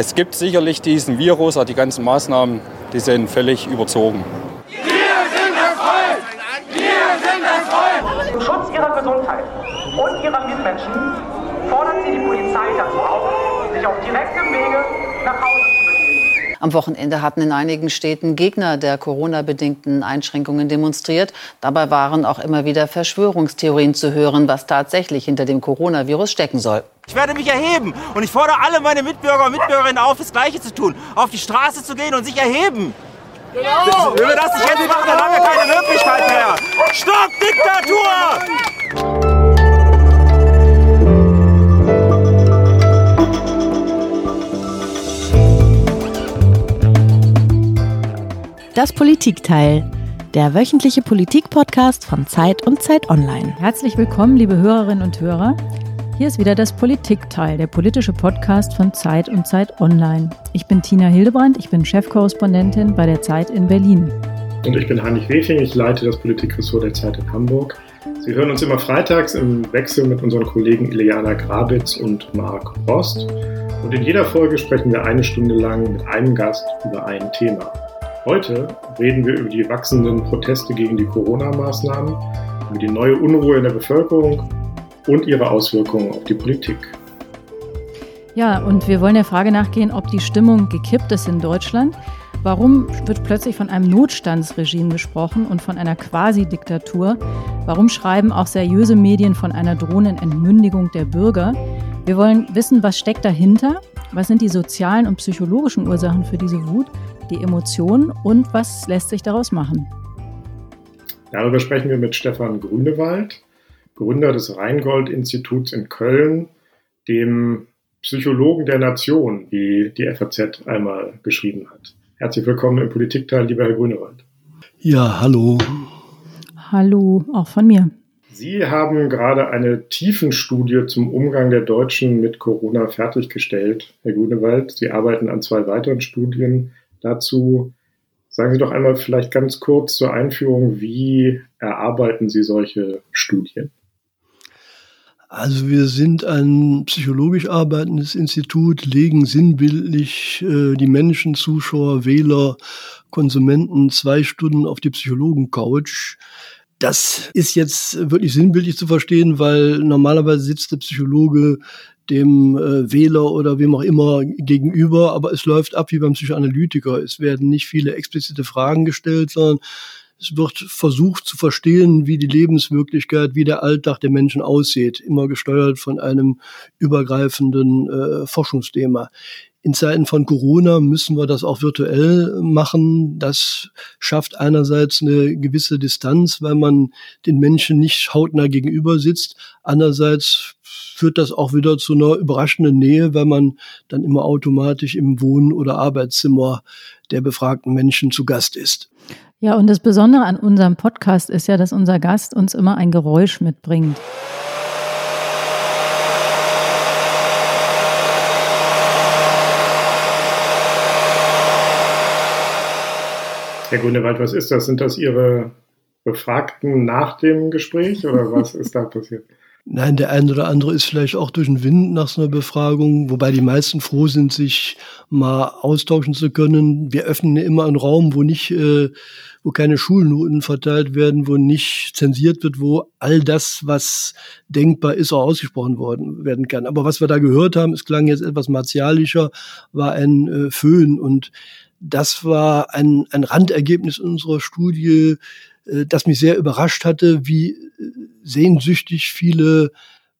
Es gibt sicherlich diesen Virus, aber die ganzen Maßnahmen, die sind völlig überzogen. Wir sind Volk! Wir sind Volk! Zum Schutz ihrer Gesundheit und ihrer Mitmenschen fordern sie die Polizei dazu auf, sich auf direktem Wege nach Hause zu. Am Wochenende hatten in einigen Städten Gegner der Corona-bedingten Einschränkungen demonstriert. Dabei waren auch immer wieder Verschwörungstheorien zu hören, was tatsächlich hinter dem Coronavirus stecken soll. Ich werde mich erheben und ich fordere alle meine Mitbürger und Mitbürgerinnen auf, das Gleiche zu tun. Auf die Straße zu gehen und sich erheben. Genau. Wenn wir das nicht jetzt machen, wir keine Möglichkeit mehr. Stopp Diktatur! Das Politikteil, der wöchentliche Politik-Podcast von Zeit und Zeit Online. Herzlich willkommen, liebe Hörerinnen und Hörer. Hier ist wieder das Politikteil, der politische Podcast von Zeit und Zeit Online. Ich bin Tina Hildebrand, ich bin Chefkorrespondentin bei der Zeit in Berlin. Und ich bin Heinrich Wefing, ich leite das Politikressort der Zeit in Hamburg. Sie hören uns immer freitags im Wechsel mit unseren Kollegen Ileana Grabitz und Marc Rost. Und in jeder Folge sprechen wir eine Stunde lang mit einem Gast über ein Thema. Heute reden wir über die wachsenden Proteste gegen die Corona-Maßnahmen, über die neue Unruhe in der Bevölkerung und ihre Auswirkungen auf die Politik. Ja, und wir wollen der Frage nachgehen, ob die Stimmung gekippt ist in Deutschland. Warum wird plötzlich von einem Notstandsregime gesprochen und von einer Quasi-Diktatur? Warum schreiben auch seriöse Medien von einer drohenden Entmündigung der Bürger? Wir wollen wissen, was steckt dahinter? Was sind die sozialen und psychologischen Ursachen für diese Wut? Die Emotionen und was lässt sich daraus machen? Darüber sprechen wir mit Stefan Grünewald, Gründer des Rheingold-Instituts in Köln, dem Psychologen der Nation, wie die FAZ einmal geschrieben hat. Herzlich willkommen im Politikteil, lieber Herr Grünewald. Ja, hallo. Hallo, auch von mir. Sie haben gerade eine Tiefenstudie zum Umgang der Deutschen mit Corona fertiggestellt, Herr Grünewald. Sie arbeiten an zwei weiteren Studien dazu. Sagen Sie doch einmal vielleicht ganz kurz zur Einführung, wie erarbeiten Sie solche Studien? Also wir sind ein psychologisch arbeitendes Institut, legen sinnbildlich äh, die Menschen, Zuschauer, Wähler, Konsumenten zwei Stunden auf die Psychologen-Couch. Das ist jetzt wirklich sinnbildlich zu verstehen, weil normalerweise sitzt der Psychologe dem äh, Wähler oder wem auch immer gegenüber, aber es läuft ab wie beim Psychoanalytiker. Es werden nicht viele explizite Fragen gestellt, sondern es wird versucht zu verstehen, wie die Lebenswirklichkeit, wie der Alltag der Menschen aussieht, immer gesteuert von einem übergreifenden äh, Forschungsthema. In Zeiten von Corona müssen wir das auch virtuell machen. Das schafft einerseits eine gewisse Distanz, weil man den Menschen nicht hautnah gegenüber sitzt. Andererseits führt das auch wieder zu einer überraschenden Nähe, weil man dann immer automatisch im Wohn- oder Arbeitszimmer der befragten Menschen zu Gast ist. Ja, und das Besondere an unserem Podcast ist ja, dass unser Gast uns immer ein Geräusch mitbringt. Herr Grünewald, was ist das? Sind das Ihre Befragten nach dem Gespräch oder was ist da passiert? Nein, der eine oder andere ist vielleicht auch durch den Wind nach so einer Befragung, wobei die meisten froh sind, sich mal austauschen zu können. Wir öffnen immer einen Raum, wo nicht, äh, wo keine Schulnoten verteilt werden, wo nicht zensiert wird, wo all das, was denkbar ist, auch ausgesprochen worden werden kann. Aber was wir da gehört haben, es klang jetzt etwas martialischer, war ein äh, Föhn und das war ein, ein Randergebnis unserer Studie, äh, das mich sehr überrascht hatte, wie äh, sehnsüchtig viele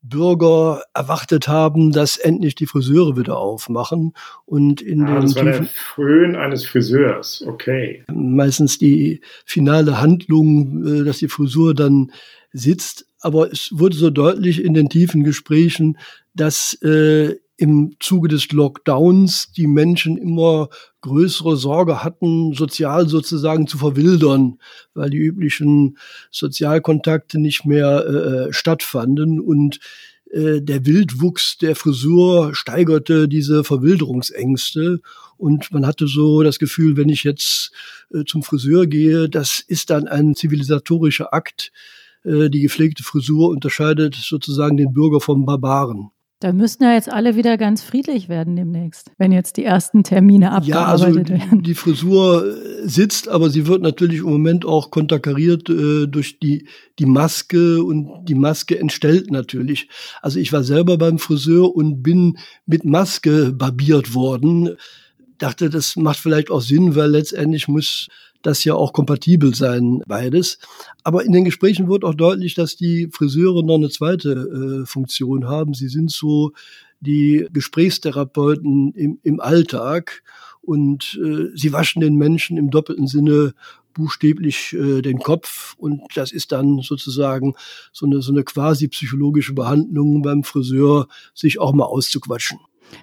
Bürger erwartet haben, dass endlich die Friseure wieder aufmachen und in ah, den das war der Fröhn eines Friseurs, okay. Meistens die finale Handlung, äh, dass die Frisur dann sitzt, aber es wurde so deutlich in den tiefen Gesprächen, dass äh, im Zuge des Lockdowns die Menschen immer größere Sorge hatten, sozial sozusagen zu verwildern, weil die üblichen Sozialkontakte nicht mehr äh, stattfanden und äh, der Wildwuchs der Frisur steigerte diese Verwilderungsängste und man hatte so das Gefühl, wenn ich jetzt äh, zum Friseur gehe, das ist dann ein zivilisatorischer Akt. Äh, die gepflegte Frisur unterscheidet sozusagen den Bürger vom Barbaren. Da müssten ja jetzt alle wieder ganz friedlich werden demnächst, wenn jetzt die ersten Termine abgearbeitet ja, also werden. Die Frisur äh, sitzt, aber sie wird natürlich im Moment auch konterkariert äh, durch die, die Maske und die Maske entstellt natürlich. Also ich war selber beim Friseur und bin mit Maske barbiert worden. Dachte, das macht vielleicht auch Sinn, weil letztendlich muss das ja auch kompatibel sein, beides. Aber in den Gesprächen wird auch deutlich, dass die Friseure noch eine zweite äh, Funktion haben. Sie sind so die Gesprächstherapeuten im, im Alltag und äh, sie waschen den Menschen im doppelten Sinne buchstäblich äh, den Kopf und das ist dann sozusagen so eine, so eine quasi psychologische Behandlung beim Friseur, sich auch mal auszuquatschen.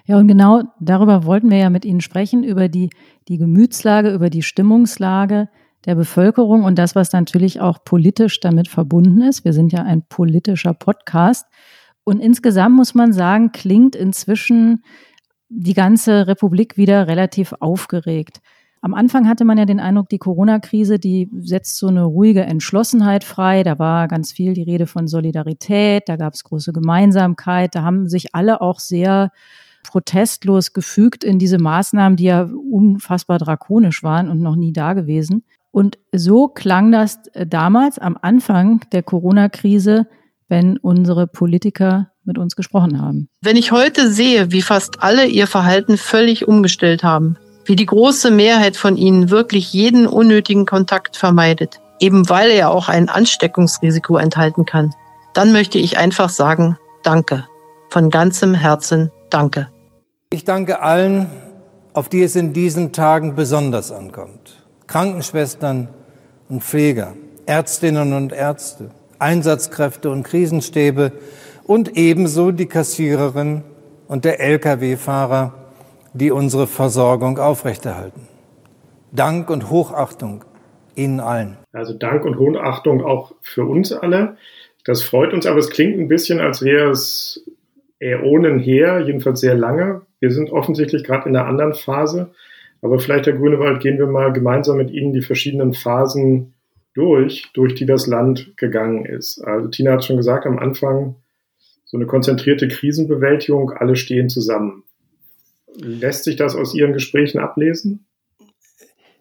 Ja, und genau darüber wollten wir ja mit Ihnen sprechen, über die, die Gemütslage, über die Stimmungslage der Bevölkerung und das, was natürlich auch politisch damit verbunden ist. Wir sind ja ein politischer Podcast. Und insgesamt muss man sagen, klingt inzwischen die ganze Republik wieder relativ aufgeregt. Am Anfang hatte man ja den Eindruck, die Corona-Krise, die setzt so eine ruhige Entschlossenheit frei. Da war ganz viel die Rede von Solidarität, da gab es große Gemeinsamkeit, da haben sich alle auch sehr protestlos gefügt in diese Maßnahmen, die ja unfassbar drakonisch waren und noch nie da gewesen. Und so klang das äh, damals am Anfang der Corona-Krise, wenn unsere Politiker mit uns gesprochen haben. Wenn ich heute sehe, wie fast alle ihr Verhalten völlig umgestellt haben, wie die große Mehrheit von ihnen wirklich jeden unnötigen Kontakt vermeidet, eben weil er auch ein Ansteckungsrisiko enthalten kann, dann möchte ich einfach sagen, danke. Von ganzem Herzen danke. Ich danke allen, auf die es in diesen Tagen besonders ankommt. Krankenschwestern und Pfleger, Ärztinnen und Ärzte, Einsatzkräfte und Krisenstäbe und ebenso die Kassiererin und der Lkw-Fahrer, die unsere Versorgung aufrechterhalten. Dank und Hochachtung Ihnen allen. Also Dank und Hochachtung auch für uns alle. Das freut uns, aber es klingt ein bisschen, als wäre es Äonen her, jedenfalls sehr lange. Wir sind offensichtlich gerade in einer anderen Phase. Aber vielleicht, Herr Grünewald, gehen wir mal gemeinsam mit Ihnen die verschiedenen Phasen durch, durch die das Land gegangen ist. Also Tina hat schon gesagt, am Anfang so eine konzentrierte Krisenbewältigung, alle stehen zusammen. Lässt sich das aus Ihren Gesprächen ablesen?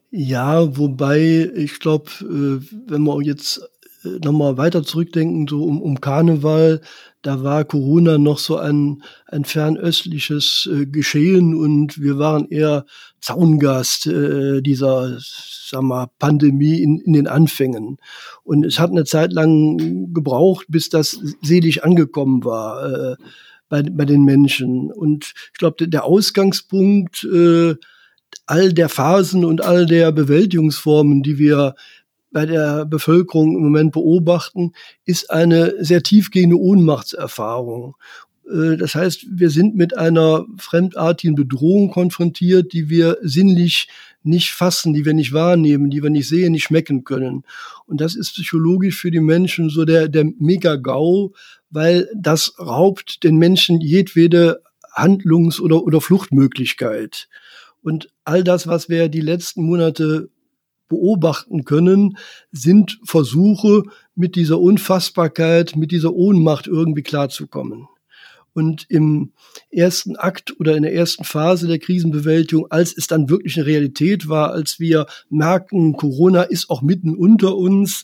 Ja, wobei ich glaube, äh, wenn wir jetzt nochmal weiter zurückdenken, so um, um Karneval, da war Corona noch so ein, ein fernöstliches äh, Geschehen und wir waren eher Zaungast äh, dieser sag mal, Pandemie in, in den Anfängen. Und es hat eine Zeit lang gebraucht, bis das selig angekommen war äh, bei, bei den Menschen. Und ich glaube, der Ausgangspunkt äh, all der Phasen und all der Bewältigungsformen, die wir bei der Bevölkerung im Moment beobachten, ist eine sehr tiefgehende Ohnmachtserfahrung. Äh, das heißt, wir sind mit einer fremdartigen Bedrohung konfrontiert, die wir sinnlich nicht fassen, die wir nicht wahrnehmen, die wir nicht sehen, nicht schmecken können. Und das ist psychologisch für die Menschen so der, der Mega-GAU, weil das raubt den Menschen jedwede Handlungs- oder, oder Fluchtmöglichkeit. Und all das, was wir die letzten Monate beobachten können, sind Versuche, mit dieser Unfassbarkeit, mit dieser Ohnmacht irgendwie klarzukommen. Und im ersten Akt oder in der ersten Phase der Krisenbewältigung, als es dann wirklich eine Realität war, als wir merken, Corona ist auch mitten unter uns,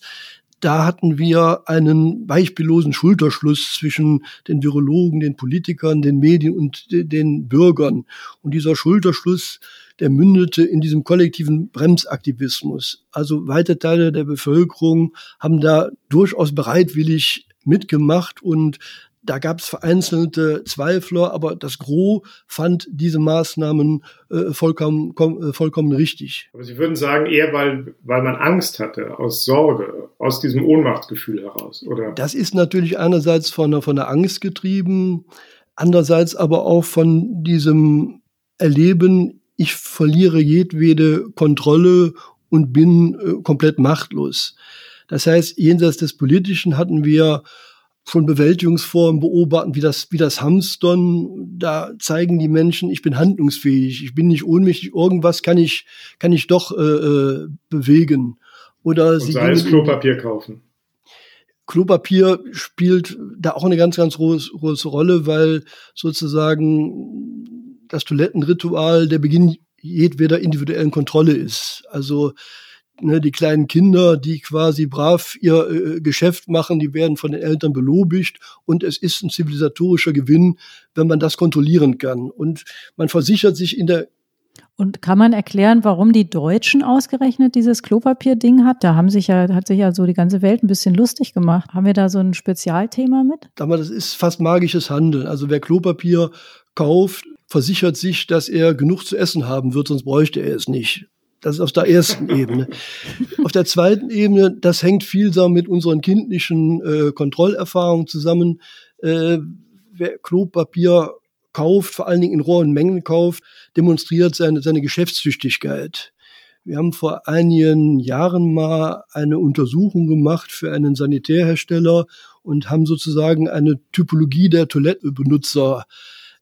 da hatten wir einen beispiellosen Schulterschluss zwischen den Virologen, den Politikern, den Medien und den Bürgern. Und dieser Schulterschluss der mündete in diesem kollektiven Bremsaktivismus. Also weite Teile der Bevölkerung haben da durchaus bereitwillig mitgemacht und da gab es vereinzelte Zweifler, aber das Gros fand diese Maßnahmen äh, vollkommen, kom, äh, vollkommen richtig. Aber Sie würden sagen, eher weil, weil man Angst hatte, aus Sorge, aus diesem Ohnmachtsgefühl heraus, oder? Das ist natürlich einerseits von, von der Angst getrieben, andererseits aber auch von diesem Erleben, ich verliere jedwede Kontrolle und bin äh, komplett machtlos. Das heißt, jenseits des Politischen hatten wir schon Bewältigungsformen beobachten, wie das, wie das Hamstern. Da zeigen die Menschen, ich bin handlungsfähig, ich bin nicht ohnmächtig, irgendwas kann ich, kann ich doch äh, äh bewegen. Oder und sie sei es Klopapier kaufen. Klopapier spielt da auch eine ganz, ganz große, große Rolle, weil sozusagen das Toilettenritual der Beginn jedweder individuellen Kontrolle ist. Also ne, die kleinen Kinder, die quasi brav ihr äh, Geschäft machen, die werden von den Eltern belobigt und es ist ein zivilisatorischer Gewinn, wenn man das kontrollieren kann. Und man versichert sich in der und kann man erklären, warum die Deutschen ausgerechnet dieses Klopapier-Ding hat? Da haben sich ja, hat sich ja so die ganze Welt ein bisschen lustig gemacht. Haben wir da so ein Spezialthema mit? Das ist fast magisches Handeln. Also wer Klopapier kauft, versichert sich, dass er genug zu essen haben wird, sonst bräuchte er es nicht. Das ist auf der ersten Ebene. Auf der zweiten Ebene, das hängt vielsam mit unseren kindlichen äh, Kontrollerfahrungen zusammen. Äh, wer Klopapier kauft, vor allen Dingen in rohen Mengen kauft, demonstriert seine, seine Geschäftstüchtigkeit. Wir haben vor einigen Jahren mal eine Untersuchung gemacht für einen Sanitärhersteller und haben sozusagen eine Typologie der Toilettenbenutzer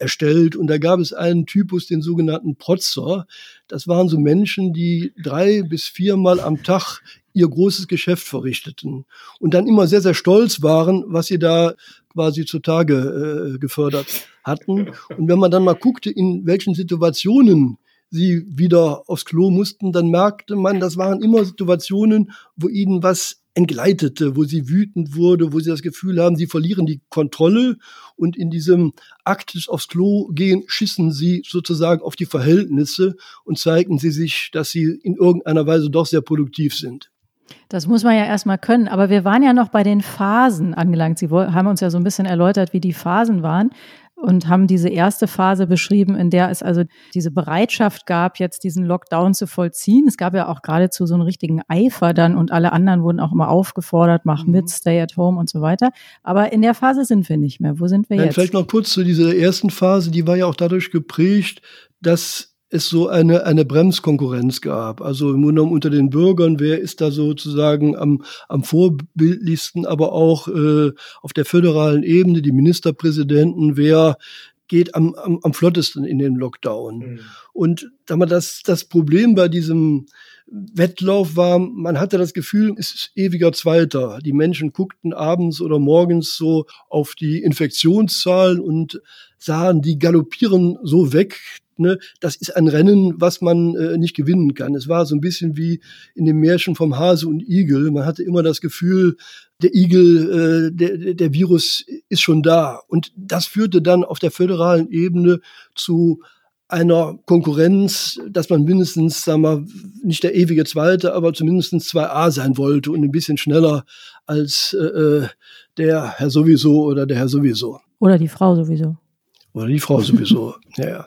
erstellt. Und da gab es einen Typus, den sogenannten Protzer. Das waren so Menschen, die drei bis viermal am Tag ihr großes Geschäft verrichteten und dann immer sehr, sehr stolz waren, was sie da quasi zutage äh, gefördert hatten. Und wenn man dann mal guckte, in welchen Situationen sie wieder aufs Klo mussten, dann merkte man, das waren immer Situationen, wo ihnen was entgleitete, wo sie wütend wurde, wo sie das Gefühl haben, sie verlieren die Kontrolle und in diesem Akt des aufs Klo gehen, schissen sie sozusagen auf die Verhältnisse und zeigten sie sich, dass sie in irgendeiner Weise doch sehr produktiv sind. Das muss man ja erstmal können. Aber wir waren ja noch bei den Phasen angelangt. Sie haben uns ja so ein bisschen erläutert, wie die Phasen waren und haben diese erste Phase beschrieben, in der es also diese Bereitschaft gab, jetzt diesen Lockdown zu vollziehen. Es gab ja auch geradezu so einen richtigen Eifer dann und alle anderen wurden auch immer aufgefordert, mach mit, mhm. stay at home und so weiter. Aber in der Phase sind wir nicht mehr. Wo sind wir Nein, jetzt? Vielleicht noch kurz zu dieser ersten Phase, die war ja auch dadurch geprägt, dass es so eine, eine Bremskonkurrenz gab. Also im Grunde unter den Bürgern, wer ist da sozusagen am, am vorbildlichsten, aber auch äh, auf der föderalen Ebene, die Ministerpräsidenten, wer geht am, am, am flottesten in den Lockdown. Mhm. Und da man das, das Problem bei diesem Wettlauf war, man hatte das Gefühl, es ist ewiger Zweiter. Die Menschen guckten abends oder morgens so auf die Infektionszahlen und sahen, die galoppieren so weg, ne, das ist ein Rennen, was man äh, nicht gewinnen kann. Es war so ein bisschen wie in dem Märchen vom Hase und Igel. Man hatte immer das Gefühl, der Igel, äh, der, der Virus ist schon da. Und das führte dann auf der föderalen Ebene zu einer Konkurrenz, dass man mindestens, sagen wir, nicht der ewige Zweite, aber zumindest 2a sein wollte und ein bisschen schneller als äh, äh, der Herr sowieso oder der Herr sowieso. Oder die Frau sowieso. Oder die Frau sowieso. ja, ja.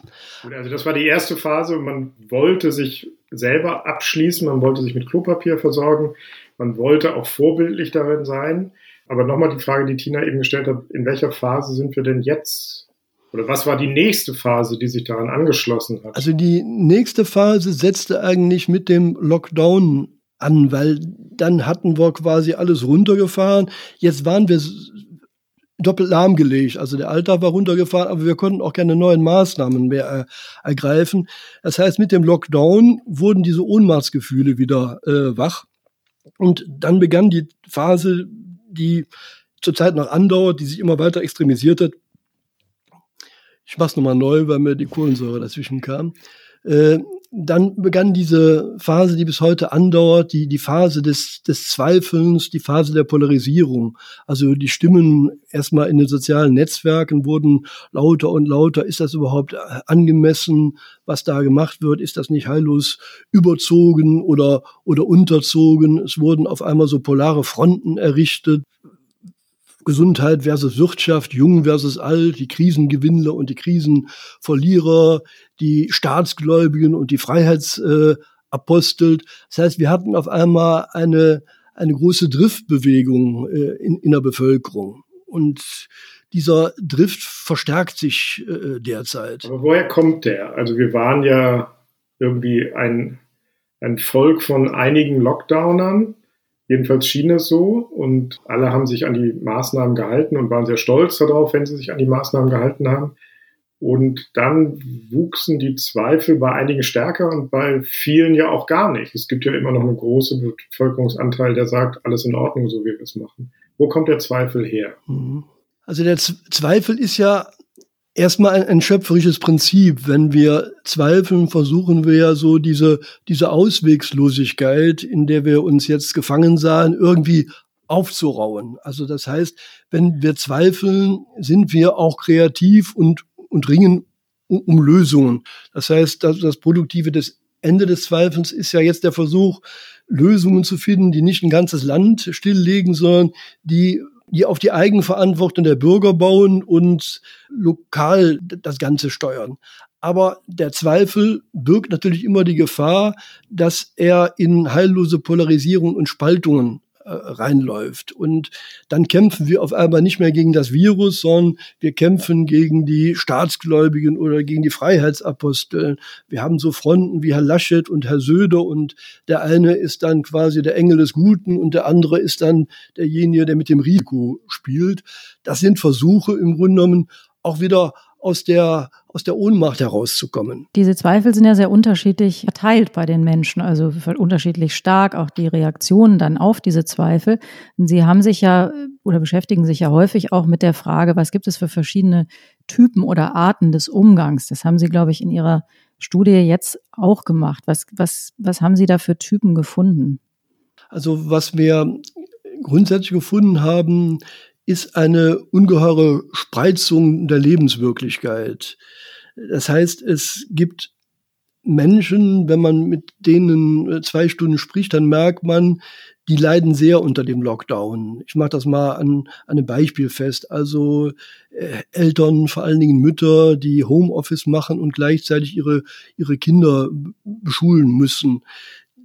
Also das war die erste Phase. Man wollte sich selber abschließen, man wollte sich mit Klopapier versorgen, man wollte auch vorbildlich darin sein. Aber nochmal die Frage, die Tina eben gestellt hat, in welcher Phase sind wir denn jetzt? Oder was war die nächste Phase, die sich daran angeschlossen hat? Also die nächste Phase setzte eigentlich mit dem Lockdown an, weil dann hatten wir quasi alles runtergefahren. Jetzt waren wir doppelt lahmgelegt. Also der Alltag war runtergefahren, aber wir konnten auch keine neuen Maßnahmen mehr äh, ergreifen. Das heißt, mit dem Lockdown wurden diese Ohnmachtsgefühle wieder äh, wach. Und dann begann die Phase, die zurzeit noch andauert, die sich immer weiter extremisiert hat. Ich mach's nochmal neu, weil mir die Kohlensäure dazwischen kam. Äh, dann begann diese Phase, die bis heute andauert, die, die Phase des, des Zweifelns, die Phase der Polarisierung. Also die Stimmen erstmal in den sozialen Netzwerken wurden lauter und lauter. Ist das überhaupt angemessen, was da gemacht wird? Ist das nicht heillos überzogen oder, oder unterzogen? Es wurden auf einmal so polare Fronten errichtet. Gesundheit versus Wirtschaft, jung versus alt, die Krisengewinnler und die Krisenverlierer, die Staatsgläubigen und die Freiheitsapostel. das heißt, wir hatten auf einmal eine, eine große Driftbewegung äh, in, in der Bevölkerung. Und dieser Drift verstärkt sich äh, derzeit. Aber woher kommt der? Also wir waren ja irgendwie ein, ein Volk von einigen Lockdownern Jedenfalls schien es so und alle haben sich an die Maßnahmen gehalten und waren sehr stolz darauf, wenn sie sich an die Maßnahmen gehalten haben. Und dann wuchsen die Zweifel bei einigen stärker und bei vielen ja auch gar nicht. Es gibt ja immer noch einen großen Bevölkerungsanteil, der sagt, alles in Ordnung, so wie wir es machen. Wo kommt der Zweifel her? Mhm. Also der Zweifel ist ja erstmal ein, ein schöpferisches Prinzip. Wenn wir zweifeln, versuchen wir ja so diese, diese Auswegslosigkeit, in der wir uns jetzt gefangen sahen, irgendwie aufzurauen. Also das heißt, wenn wir zweifeln, sind wir auch kreativ und, und ringen um, um Lösungen. Das heißt, das, das Produktive des Ende des Zweifels ist ja jetzt der Versuch, Lösungen zu finden, die nicht ein ganzes Land stilllegen, sondern die die auf die Eigenverantwortung der Bürger bauen und lokal das Ganze steuern. Aber der Zweifel birgt natürlich immer die Gefahr, dass er in heillose Polarisierung und Spaltungen äh, reinläuft. Und dann kämpfen wir auf einmal nicht mehr gegen das Virus, sondern wir kämpfen gegen die Staatsgläubigen oder gegen die Freiheitsapostel. Wir haben so Fronten wie Herr Laschet und Herr Söder und der eine ist dann quasi der Engel des Guten und der andere ist dann derjenige, der mit dem Risiko spielt. Das sind Versuche im Grunde genommen auch wieder aus der, aus der Ohnmacht herauszukommen. Diese Zweifel sind ja sehr unterschiedlich verteilt bei den Menschen, also unterschiedlich stark auch die Reaktionen dann auf diese Zweifel. Sie haben sich ja oder beschäftigen sich ja häufig auch mit der Frage, was gibt es für verschiedene Typen oder Arten des Umgangs? Das haben Sie, glaube ich, in Ihrer Studie jetzt auch gemacht. Was, was, was haben Sie da für Typen gefunden? Also was wir grundsätzlich gefunden haben, ist eine ungeheure Spreizung der Lebenswirklichkeit. Das heißt, es gibt Menschen, wenn man mit denen äh, zwei Stunden spricht, dann merkt man, die leiden sehr unter dem Lockdown. Ich mache das mal an, an einem Beispiel fest. Also äh, Eltern, vor allen Dingen Mütter, die Homeoffice machen und gleichzeitig ihre, ihre Kinder beschulen müssen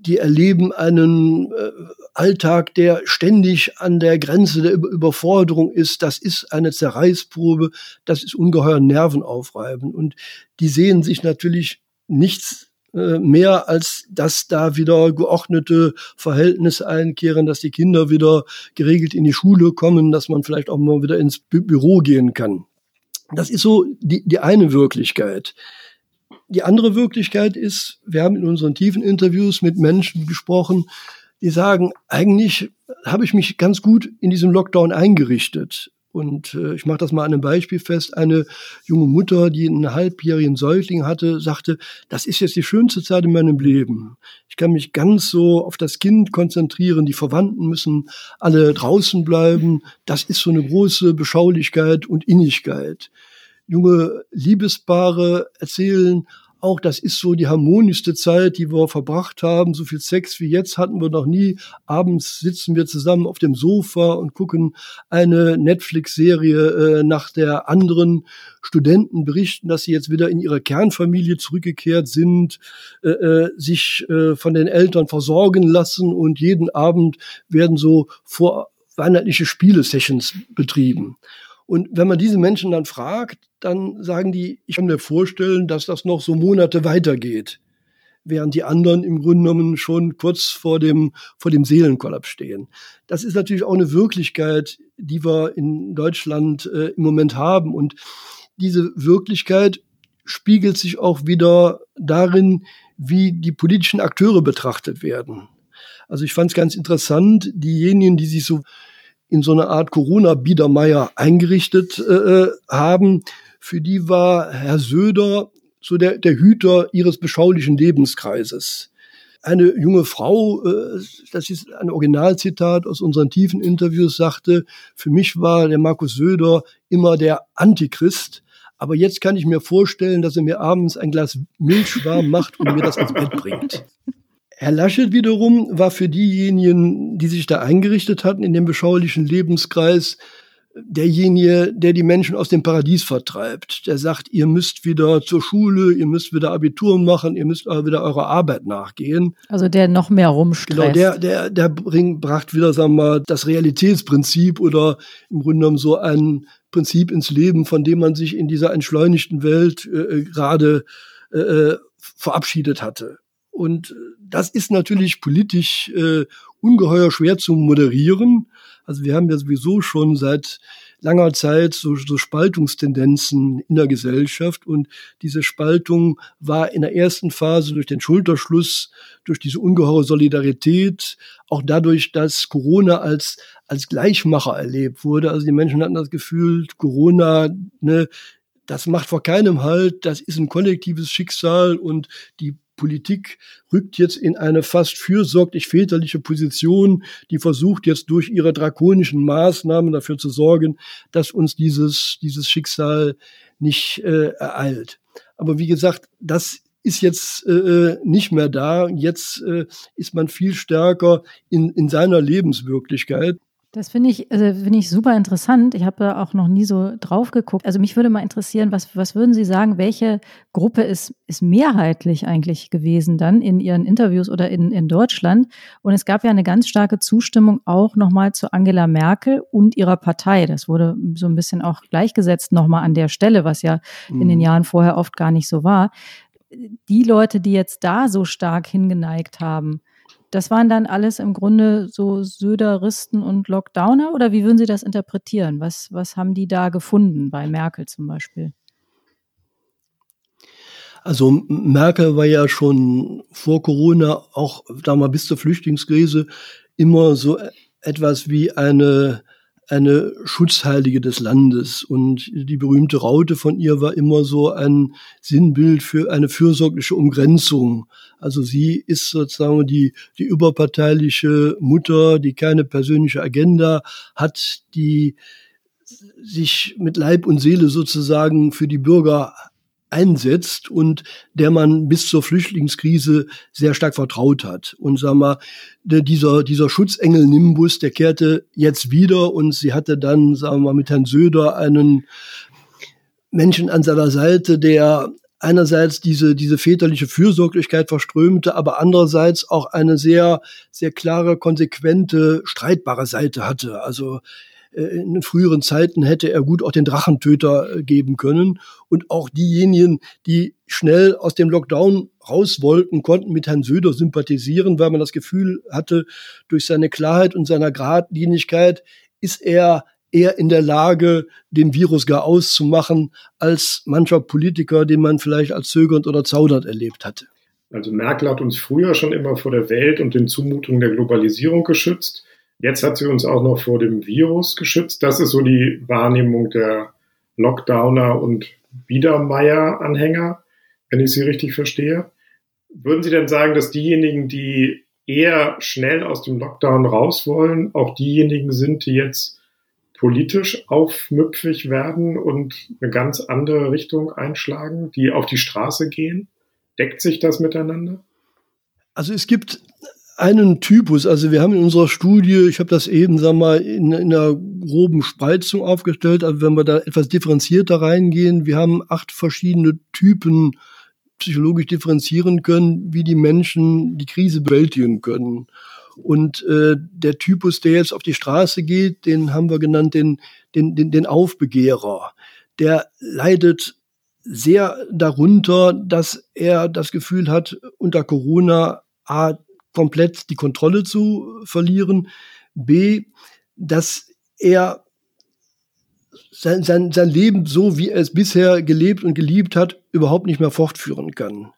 die erleben einen äh, Alltag, der ständig an der Grenze der Überforderung ist. Das ist eine Zerreißprobe, das ist ungeheuer nervenaufreibend. Und die sehen sich natürlich nichts äh, mehr als dass da wieder geordnete Verhältnisse einkehren, dass die Kinder wieder geregelt in die Schule kommen, dass man vielleicht auch mal wieder ins Büro gehen kann. Das ist so die, die eine Wirklichkeit. Die andere Wirklichkeit ist, wir haben in unseren tiefen Interviews mit Menschen gesprochen, die sagen, eigentlich habe ich mich ganz gut in diesem Lockdown eingerichtet. Und äh, ich mache das mal an einem Beispiel fest. Eine junge Mutter, die einen halbjährigen Säugling hatte, sagte, das ist jetzt die schönste Zeit in meinem Leben. Ich kann mich ganz so auf das Kind konzentrieren. Die Verwandten müssen alle draußen bleiben. Das ist so eine große Beschaulichkeit und Innigkeit junge Liebespaare erzählen, auch das ist so die harmonischste Zeit, die wir verbracht haben. So viel Sex wie jetzt hatten wir noch nie. Abends sitzen wir zusammen auf dem Sofa und gucken eine Netflix-Serie äh, nach der anderen. Studenten berichten, dass sie jetzt wieder in ihre Kernfamilie zurückgekehrt sind, äh, äh, sich äh, von den Eltern versorgen lassen und jeden Abend werden so vorweihnachtliche Spiele-Sessions betrieben. Und wenn man diese Menschen dann fragt, dann sagen die, ich kann mir vorstellen, dass das noch so Monate weitergeht, während die anderen im Grunde genommen schon kurz vor dem, vor dem Seelenkollaps stehen. Das ist natürlich auch eine Wirklichkeit, die wir in Deutschland äh, im Moment haben. Und diese Wirklichkeit spiegelt sich auch wieder darin, wie die politischen Akteure betrachtet werden. Also ich fand es ganz interessant, diejenigen, die sich so in so eine Art Corona-Biedermeier eingerichtet äh, äh, haben. Für die war Herr Söder so der, der Hüter ihres beschaulichen Lebenskreises. Eine junge Frau, äh, das ist ein Originalzitat aus unseren tiefen Interviews, sagte, für mich war der Markus Söder immer der Antichrist. Aber jetzt kann ich mir vorstellen, dass er mir abends ein Glas Milch warm macht und mir das ans Bett bringt. Herr Laschet wiederum war für diejenigen, die sich da eingerichtet hatten in dem beschaulichen Lebenskreis, derjenige, der die Menschen aus dem Paradies vertreibt. Der sagt, ihr müsst wieder zur Schule, ihr müsst wieder Abitur machen, ihr müsst aber wieder eurer Arbeit nachgehen. Also der noch mehr rumstresst. Genau, der, der, der bringt, bracht wieder, sagen wir mal, das Realitätsprinzip oder im Grunde genommen so ein Prinzip ins Leben, von dem man sich in dieser entschleunigten Welt äh, äh gerade äh, äh, verabschiedet hatte. Und das ist natürlich politisch äh, ungeheuer schwer zu moderieren. Also wir haben ja sowieso schon seit langer Zeit so, so Spaltungstendenzen in der Gesellschaft. Und diese Spaltung war in der ersten Phase durch den Schulterschluss, durch diese ungeheure Solidarität, auch dadurch, dass Corona als, als Gleichmacher erlebt wurde. Also die Menschen hatten das Gefühl, Corona, ne, das macht vor keinem Halt, das ist ein kollektives Schicksal und die Politik rückt jetzt in eine fast fürsorglich väterliche Position, die versucht jetzt durch ihre drakonischen Maßnahmen dafür zu sorgen, dass uns dieses, dieses Schicksal nicht äh, ereilt. Aber wie gesagt, das ist jetzt äh, nicht mehr da. Jetzt äh, ist man viel stärker in, in seiner Lebenswirklichkeit. Das finde ich, also finde ich super interessant. Ich habe da auch noch nie so drauf geguckt. Also mich würde mal interessieren, was, was würden Sie sagen, welche Gruppe ist, ist mehrheitlich eigentlich gewesen dann in Ihren Interviews oder in, in Deutschland? Und es gab ja eine ganz starke Zustimmung auch nochmal zu Angela Merkel und ihrer Partei. Das wurde so ein bisschen auch gleichgesetzt nochmal an der Stelle, was ja mhm. in den mhm. Jahren vorher oft gar nicht so war. Die Leute, die jetzt da so stark hingeneigt haben, das waren dann alles im Grunde so Söderisten und Lockdowner oder wie würden Sie das interpretieren? Was, was haben die da gefunden bei Merkel zum Beispiel? Also Merkel war ja schon vor Corona, auch da mal bis zur Flüchtlingskrise, immer so etwas wie eine eine Schutzheilige des Landes. Und die berühmte Raute von ihr war immer so ein Sinnbild für eine fürsorgliche Umgrenzung. Also sie ist sozusagen die, die überparteiliche Mutter, die keine persönliche Agenda hat, die sich mit Leib und Seele sozusagen für die Bürger einsetzt und der man bis zur Flüchtlingskrise sehr stark vertraut hat. Und sag mal, dieser, dieser Schutzengel Nimbus, der kehrte jetzt wieder und sie hatte dann, sagen wir mal, mit Herrn Söder einen Menschen an seiner Seite, der einerseits diese, diese väterliche Fürsorglichkeit verströmte, aber andererseits auch eine sehr, sehr klare, konsequente, streitbare Seite hatte. Also in früheren Zeiten hätte er gut auch den Drachentöter äh, geben können. Und auch diejenigen, die schnell aus dem Lockdown raus wollten, konnten mit Herrn Söder sympathisieren, weil man das Gefühl hatte, durch seine Klarheit und seiner Gradlinigkeit ist er eher in der Lage, den Virus gar auszumachen, als mancher Politiker, den man vielleicht als zögernd oder zaudernd erlebt hatte. Also Merkel hat uns früher schon immer vor der Welt und den Zumutungen der Globalisierung geschützt. Jetzt hat sie uns auch noch vor dem Virus geschützt. Das ist so die Wahrnehmung der Lockdowner und Biedermeier-Anhänger, wenn ich sie richtig verstehe. Würden Sie denn sagen, dass diejenigen, die eher schnell aus dem Lockdown raus wollen, auch diejenigen sind, die jetzt politisch aufmüpfig werden und eine ganz andere Richtung einschlagen, die auf die Straße gehen? Deckt sich das miteinander? Also es gibt einen Typus. Also wir haben in unserer Studie, ich habe das eben, sag mal, in, in einer groben Spreizung aufgestellt, aber wenn wir da etwas differenzierter reingehen, wir haben acht verschiedene Typen psychologisch differenzieren können, wie die Menschen die Krise bewältigen können. Und äh, der Typus, der jetzt auf die Straße geht, den haben wir genannt den, den, den, den Aufbegehrer. Der leidet sehr darunter, dass er das Gefühl hat, unter Corona A, komplett die Kontrolle zu verlieren. B, dass er sein, sein, sein Leben so, wie er es bisher gelebt und geliebt hat, überhaupt nicht mehr fortführen kann.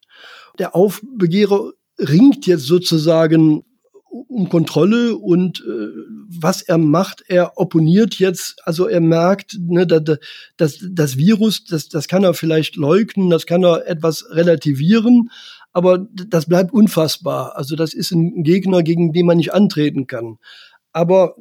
Der Aufbegehrer ringt jetzt sozusagen um Kontrolle und äh, was er macht, er opponiert jetzt, also er merkt, ne, dass, das, das Virus, das, das kann er vielleicht leugnen, das kann er etwas relativieren, aber das bleibt unfassbar. Also das ist ein Gegner, gegen den man nicht antreten kann. Aber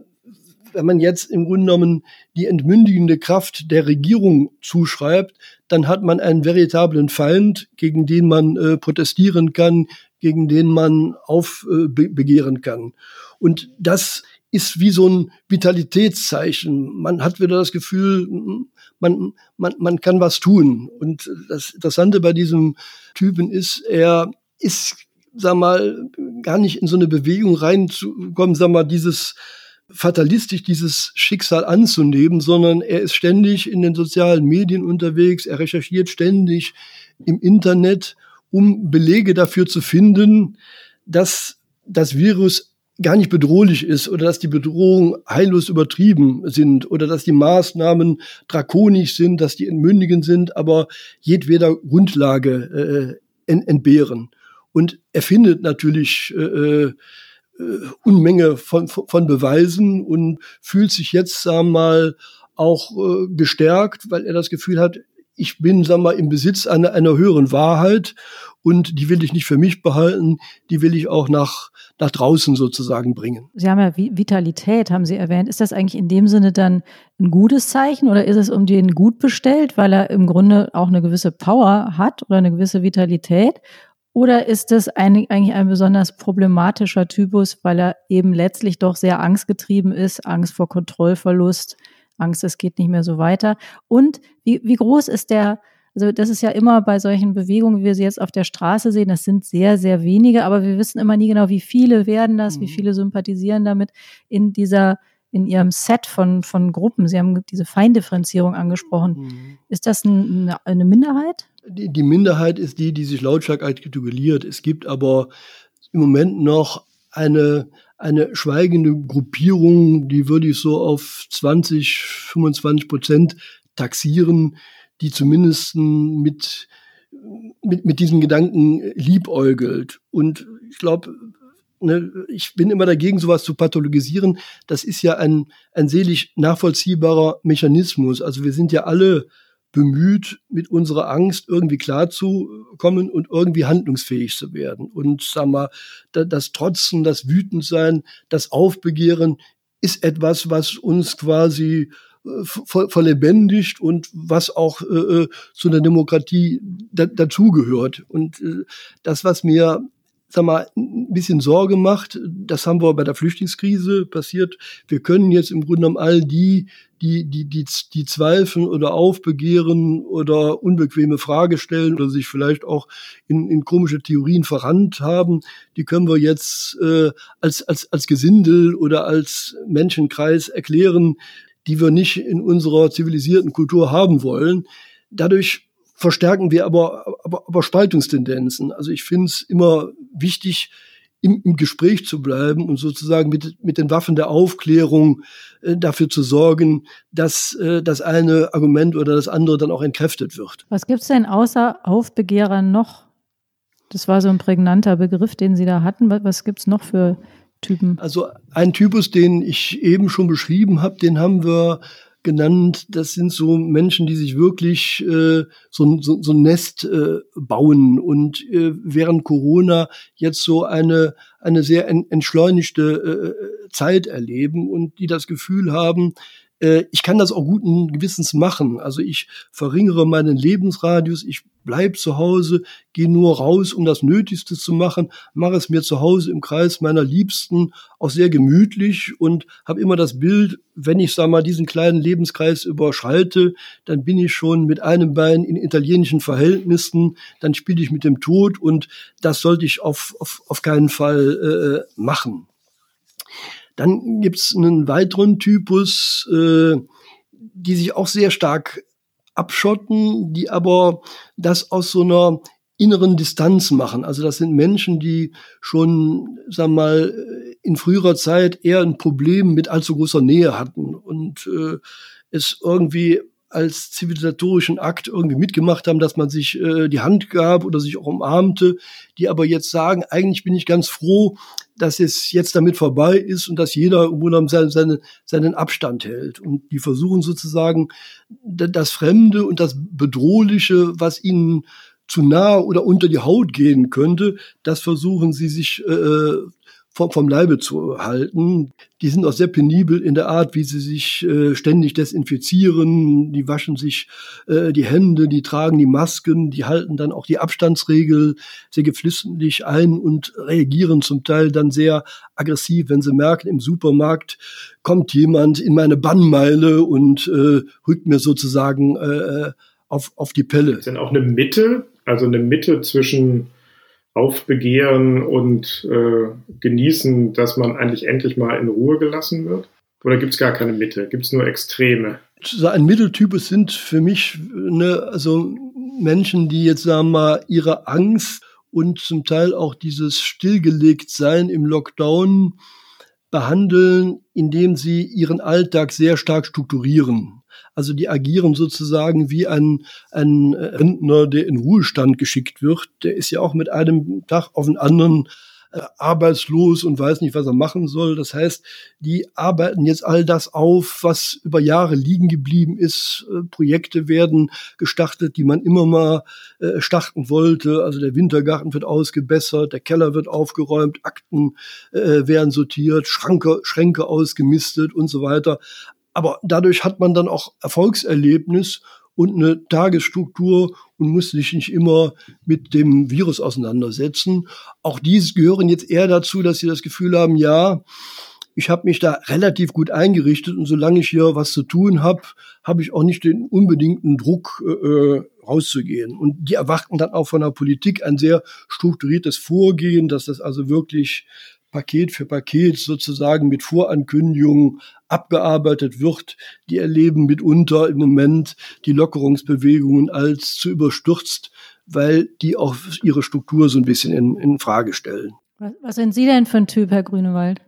wenn man jetzt im Grunde genommen die entmündigende Kraft der Regierung zuschreibt, dann hat man einen veritablen Feind, gegen den man äh, protestieren kann, gegen den man aufbegehren äh, kann. Und das ist wie so ein Vitalitätszeichen. Man hat wieder das Gefühl, man, man, man kann was tun. Und das Interessante bei diesem Typen ist, er ist, sag mal, gar nicht in so eine Bewegung reinzukommen, sag mal, dieses fatalistisch dieses Schicksal anzunehmen, sondern er ist ständig in den sozialen Medien unterwegs, er recherchiert ständig im Internet, um Belege dafür zu finden, dass das Virus gar nicht bedrohlich ist oder dass die Bedrohungen heillos übertrieben sind oder dass die Maßnahmen drakonisch sind, dass die entmündigend sind, aber jedweder Grundlage äh, entbehren. Und er findet natürlich äh, äh, Unmenge von, von Beweisen und fühlt sich jetzt, sagen wir mal, auch äh, gestärkt, weil er das Gefühl hat, ich bin, sagen wir, im Besitz einer, einer höheren Wahrheit und die will ich nicht für mich behalten, die will ich auch nach, nach draußen sozusagen bringen. Sie haben ja Vitalität, haben Sie erwähnt. Ist das eigentlich in dem Sinne dann ein gutes Zeichen oder ist es um den gut bestellt, weil er im Grunde auch eine gewisse Power hat oder eine gewisse Vitalität? Oder ist das eigentlich ein besonders problematischer Typus, weil er eben letztlich doch sehr angstgetrieben ist, Angst vor Kontrollverlust, Angst, es geht nicht mehr so weiter. Und wie, wie groß ist der, also das ist ja immer bei solchen Bewegungen, wie wir sie jetzt auf der Straße sehen, das sind sehr, sehr wenige, aber wir wissen immer nie genau, wie viele werden das, mhm. wie viele sympathisieren damit in dieser, in ihrem Set von, von Gruppen. Sie haben diese Feindifferenzierung angesprochen. Mhm. Ist das ein, eine Minderheit? Die, die Minderheit ist die, die sich lautstark artikuliert. Es gibt aber im Moment noch eine, eine schweigende Gruppierung, die würde ich so auf 20, 25 Prozent taxieren, die zumindest mit, mit, mit diesem Gedanken liebäugelt. Und ich glaube, ne, ich bin immer dagegen, sowas zu pathologisieren. Das ist ja ein, ein selig nachvollziehbarer Mechanismus. Also wir sind ja alle bemüht, mit unserer Angst irgendwie klarzukommen und irgendwie handlungsfähig zu werden. Und sag mal, das Trotzen, das Wütendsein, das Aufbegehren ist etwas, was uns quasi äh, verlebendigt und was auch äh, äh, zu einer Demokratie da, dazugehört. Und äh, das, was mir sag mal, ein bisschen Sorge macht. Das haben wir bei der Flüchtlingskrise passiert. Wir können jetzt im Grunde genommen all die, die, die, die, die zweifeln oder aufbegehren oder unbequeme Frage stellen oder sich vielleicht auch in, in komische Theorien verrannt haben, die können wir jetzt äh, als, als, als Gesindel oder als Menschenkreis erklären, die wir nicht in unserer zivilisierten Kultur haben wollen. Dadurch verstärken wir aber, aber, aber Spaltungstendenzen. Also ich finde es immer wichtig, im, im Gespräch zu bleiben und sozusagen mit, mit den Waffen der Aufklärung äh, dafür zu sorgen, dass äh, das eine Argument oder das andere dann auch entkräftet wird. Was gibt's denn außer Aufbegehrer noch? Das war so ein prägnanter Begriff, den Sie da hatten. Was gibt's noch für Typen? Also ein Typus, den ich eben schon beschrieben habe, den haben wir genannt. Das sind so Menschen, die sich wirklich äh, so, so, so ein Nest äh, bauen und äh, während Corona jetzt so eine, eine sehr entschleunigte äh, Zeit erleben und die das Gefühl haben, äh, ich kann das auch guten Gewissens machen. Also ich verringere meinen Lebensradius, ich bleib zu Hause, gehe nur raus, um das Nötigste zu machen, mache es mir zu Hause im Kreis meiner Liebsten auch sehr gemütlich und habe immer das Bild, wenn ich sag mal diesen kleinen Lebenskreis überschreite, dann bin ich schon mit einem Bein in italienischen Verhältnissen, dann spiele ich mit dem Tod und das sollte ich auf, auf, auf keinen Fall äh, machen. Dann gibt's einen weiteren Typus, äh, die sich auch sehr stark abschotten, die aber das aus so einer inneren Distanz machen. Also das sind Menschen, die schon, sagen wir mal, in früherer Zeit eher ein Problem mit allzu großer Nähe hatten und äh, es irgendwie als zivilisatorischen Akt irgendwie mitgemacht haben, dass man sich äh, die Hand gab oder sich auch umarmte, die aber jetzt sagen, eigentlich bin ich ganz froh, dass es jetzt damit vorbei ist und dass jeder im Grunde seinen, seinen, seinen Abstand hält. Und die versuchen sozusagen das Fremde und das Bedrohliche, was ihnen zu nah oder unter die Haut gehen könnte, das versuchen sie sich äh, vom, vom Leibe zu halten. Die sind auch sehr penibel in der Art, wie sie sich äh, ständig desinfizieren. Die waschen sich äh, die Hände, die tragen die Masken, die halten dann auch die Abstandsregel sehr geflissentlich ein und reagieren zum Teil dann sehr aggressiv, wenn sie merken, im Supermarkt kommt jemand in meine Bannmeile und äh, rückt mir sozusagen äh, auf, auf die Pelle. Ist denn auch eine Mitte, also eine Mitte zwischen aufbegehren und äh, genießen, dass man eigentlich endlich mal in Ruhe gelassen wird? Oder gibt es gar keine Mitte? Gibt es nur Extreme? Ein Mitteltypus sind für mich ne, also Menschen, die jetzt sagen wir mal ihre Angst und zum Teil auch dieses Stillgelegtsein im Lockdown behandeln, indem sie ihren Alltag sehr stark strukturieren. Also die agieren sozusagen wie ein, ein Rentner, der in Ruhestand geschickt wird. Der ist ja auch mit einem Tag auf den anderen äh, arbeitslos und weiß nicht, was er machen soll. Das heißt, die arbeiten jetzt all das auf, was über Jahre liegen geblieben ist. Äh, Projekte werden gestartet, die man immer mal äh, starten wollte. Also der Wintergarten wird ausgebessert, der Keller wird aufgeräumt, Akten äh, werden sortiert, Schranke, Schränke ausgemistet und so weiter. Aber dadurch hat man dann auch Erfolgserlebnis und eine Tagesstruktur und muss sich nicht immer mit dem Virus auseinandersetzen. Auch diese gehören jetzt eher dazu, dass sie das Gefühl haben, ja, ich habe mich da relativ gut eingerichtet und solange ich hier was zu tun habe, habe ich auch nicht den unbedingten Druck, äh, äh, rauszugehen. Und die erwarten dann auch von der Politik ein sehr strukturiertes Vorgehen, dass das also wirklich Paket für Paket sozusagen mit Vorankündigungen abgearbeitet wird. Die erleben mitunter im Moment die Lockerungsbewegungen als zu überstürzt, weil die auch ihre Struktur so ein bisschen in, in Frage stellen. Was, was sind Sie denn für ein Typ, Herr Grünewald?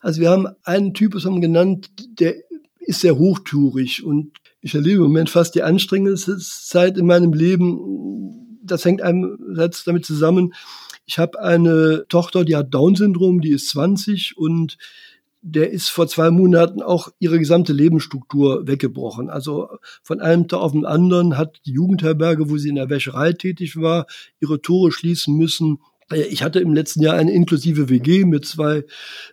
Also wir haben einen Typus haben genannt, der ist sehr hochtourig und ich erlebe im Moment fast die anstrengendste Zeit in meinem Leben. Das hängt einem damit zusammen, ich habe eine Tochter, die hat Down-Syndrom, die ist 20 und der ist vor zwei Monaten auch ihre gesamte Lebensstruktur weggebrochen. Also von einem Tag auf den anderen hat die Jugendherberge, wo sie in der Wäscherei tätig war, ihre Tore schließen müssen. Ich hatte im letzten Jahr eine inklusive WG mit zwei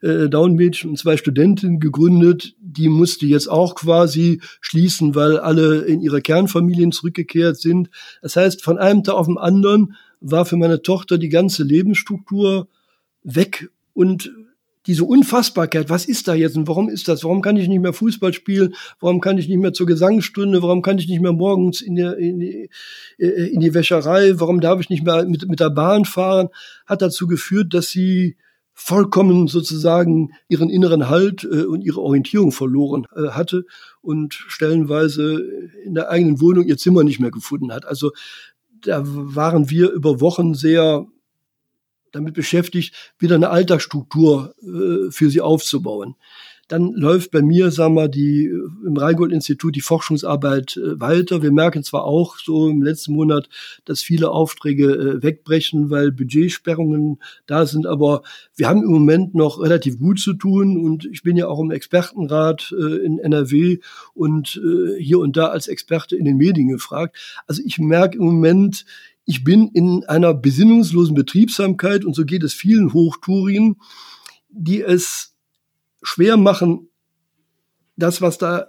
äh, Down-Mädchen und zwei Studentinnen gegründet. Die musste jetzt auch quasi schließen, weil alle in ihre Kernfamilien zurückgekehrt sind. Das heißt, von einem Tag auf den anderen war für meine Tochter die ganze Lebensstruktur weg und diese Unfassbarkeit, was ist da jetzt und warum ist das? Warum kann ich nicht mehr Fußball spielen? Warum kann ich nicht mehr zur Gesangsstunde? Warum kann ich nicht mehr morgens in die, in die, äh, in die Wäscherei? Warum darf ich nicht mehr mit, mit der Bahn fahren? Hat dazu geführt, dass sie vollkommen sozusagen ihren inneren Halt äh, und ihre Orientierung verloren äh, hatte und stellenweise in der eigenen Wohnung ihr Zimmer nicht mehr gefunden hat. Also da waren wir über Wochen sehr damit beschäftigt, wieder eine Alltagsstruktur äh, für sie aufzubauen. Dann läuft bei mir, sagen wir, die im Rheingold-Institut die Forschungsarbeit äh, weiter. Wir merken zwar auch so im letzten Monat, dass viele Aufträge äh, wegbrechen, weil Budgetsperrungen da sind, aber wir haben im Moment noch relativ gut zu tun und ich bin ja auch im Expertenrat äh, in NRW und äh, hier und da als Experte in den Medien gefragt. Also ich merke im Moment, ich bin in einer besinnungslosen Betriebsamkeit und so geht es vielen Hochtouren, die es schwer machen, das, was da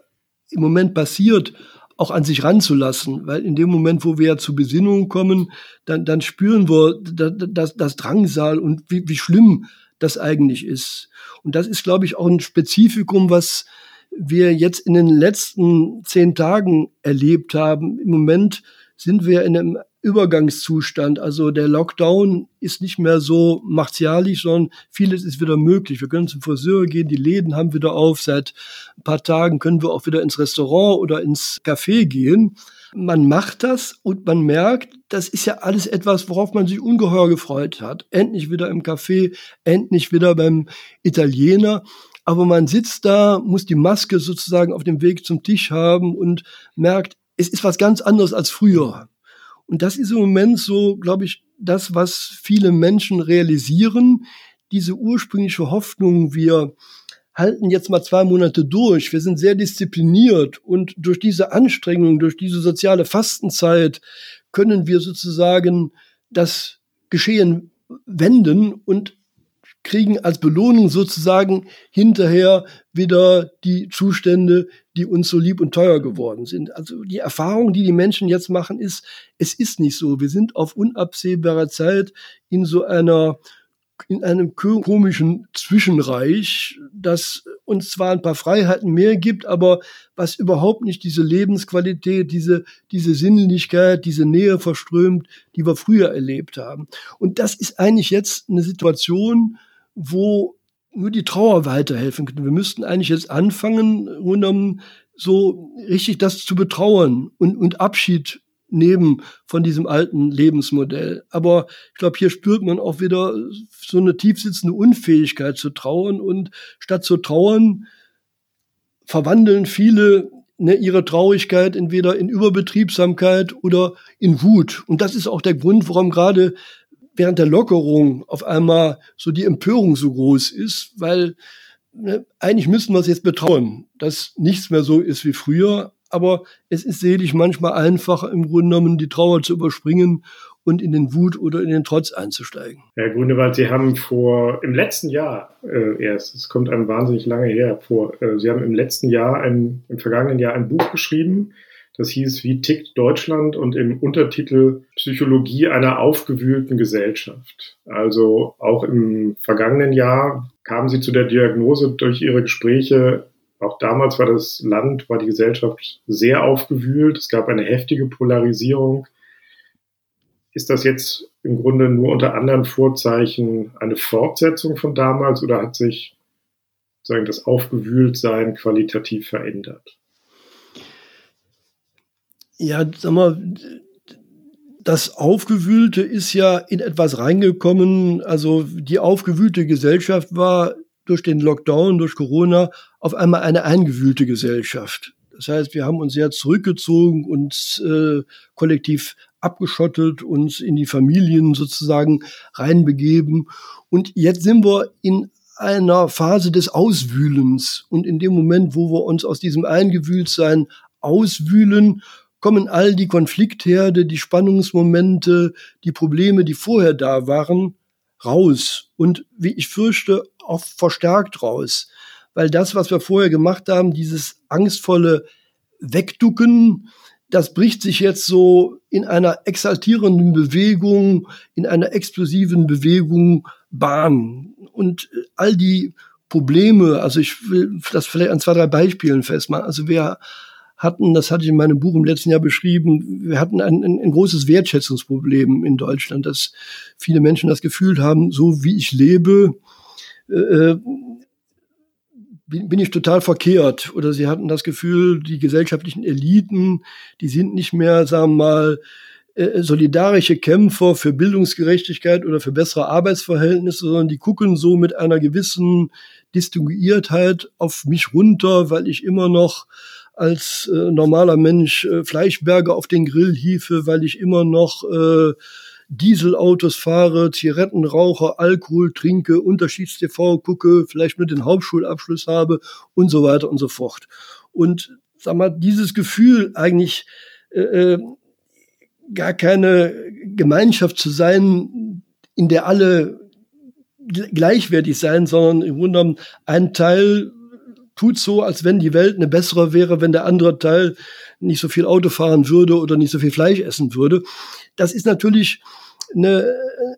im Moment passiert, auch an sich ranzulassen, weil in dem Moment, wo wir ja zu Besinnung kommen, dann, dann spüren wir das, das, Drangsal und wie, wie schlimm das eigentlich ist. Und das ist, glaube ich, auch ein Spezifikum, was wir jetzt in den letzten zehn Tagen erlebt haben. Im Moment sind wir in einem Übergangszustand. Also der Lockdown ist nicht mehr so martialisch, sondern vieles ist wieder möglich. Wir können zum Friseur gehen, die Läden haben wieder auf. Seit ein paar Tagen können wir auch wieder ins Restaurant oder ins Café gehen. Man macht das und man merkt, das ist ja alles etwas, worauf man sich ungeheuer gefreut hat. Endlich wieder im Café, endlich wieder beim Italiener. Aber man sitzt da, muss die Maske sozusagen auf dem Weg zum Tisch haben und merkt, es ist was ganz anderes als früher. Und das ist im Moment so, glaube ich, das, was viele Menschen realisieren. Diese ursprüngliche Hoffnung, wir halten jetzt mal zwei Monate durch, wir sind sehr diszipliniert und durch diese Anstrengung, durch diese soziale Fastenzeit können wir sozusagen das Geschehen wenden und kriegen als Belohnung sozusagen hinterher wieder die Zustände, die uns so lieb und teuer geworden sind. Also die Erfahrung, die die Menschen jetzt machen, ist, es ist nicht so. Wir sind auf unabsehbarer Zeit in so einer in einem komischen Zwischenreich, das uns zwar ein paar Freiheiten mehr gibt, aber was überhaupt nicht diese Lebensqualität, diese, diese Sinnlichkeit, diese Nähe verströmt, die wir früher erlebt haben. Und das ist eigentlich jetzt eine Situation, wo nur die Trauer weiterhelfen könnte. Wir müssten eigentlich jetzt anfangen, genommen, so richtig das zu betrauern und, und Abschied nehmen von diesem alten Lebensmodell. Aber ich glaube, hier spürt man auch wieder so eine tiefsitzende Unfähigkeit zu trauern und statt zu trauern verwandeln viele ne, ihre Traurigkeit entweder in Überbetriebsamkeit oder in Wut. Und das ist auch der Grund, warum gerade während der Lockerung auf einmal so die Empörung so groß ist, weil ne, eigentlich müssten wir es jetzt betrauen, dass nichts mehr so ist wie früher, aber es ist selig manchmal einfacher im Grunde genommen die Trauer zu überspringen und in den Wut oder in den Trotz einzusteigen. Herr Grunewald, Sie haben vor im letzten Jahr äh, erst, es kommt einem wahnsinnig lange her vor, äh, Sie haben im letzten Jahr, ein, im vergangenen Jahr ein Buch geschrieben, das hieß Wie tickt Deutschland und im Untertitel Psychologie einer aufgewühlten Gesellschaft. Also auch im vergangenen Jahr kamen Sie zu der Diagnose durch Ihre Gespräche, auch damals war das Land, war die Gesellschaft sehr aufgewühlt. Es gab eine heftige Polarisierung. Ist das jetzt im Grunde nur unter anderen Vorzeichen eine Fortsetzung von damals oder hat sich sagen, das Aufgewühltsein qualitativ verändert? Ja, sag mal, das Aufgewühlte ist ja in etwas reingekommen. Also die aufgewühlte Gesellschaft war durch den Lockdown, durch Corona auf einmal eine eingewühlte Gesellschaft. Das heißt, wir haben uns sehr zurückgezogen, uns äh, kollektiv abgeschottet, uns in die Familien sozusagen reinbegeben. Und jetzt sind wir in einer Phase des Auswühlens. Und in dem Moment, wo wir uns aus diesem Eingewühltsein auswühlen, kommen all die Konfliktherde, die Spannungsmomente, die Probleme, die vorher da waren, raus. Und wie ich fürchte, auch verstärkt raus. Weil das, was wir vorher gemacht haben, dieses angstvolle Wegducken, das bricht sich jetzt so in einer exaltierenden Bewegung, in einer explosiven Bewegung Bahn. Und all die Probleme, also ich will das vielleicht an zwei, drei Beispielen festmachen. Also wir hatten, das hatte ich in meinem Buch im letzten Jahr beschrieben, wir hatten ein, ein, ein großes Wertschätzungsproblem in Deutschland, dass viele Menschen das Gefühl haben, so wie ich lebe, äh, bin, bin ich total verkehrt. Oder sie hatten das Gefühl, die gesellschaftlichen Eliten, die sind nicht mehr, sagen wir mal, äh, solidarische Kämpfer für Bildungsgerechtigkeit oder für bessere Arbeitsverhältnisse, sondern die gucken so mit einer gewissen Distinguiertheit auf mich runter, weil ich immer noch als äh, normaler Mensch äh, Fleischberge auf den Grill hiefe, weil ich immer noch äh, Dieselautos fahre, Zigaretten rauche, Alkohol trinke, Unterschieds-TV gucke, vielleicht nur den Hauptschulabschluss habe und so weiter und so fort. Und sag mal, dieses Gefühl eigentlich äh, äh gar keine Gemeinschaft zu sein, in der alle gleichwertig sein, sondern im Grunde genommen ein Teil tut so, als wenn die Welt eine bessere wäre, wenn der andere Teil nicht so viel Auto fahren würde oder nicht so viel Fleisch essen würde. Das ist natürlich eine,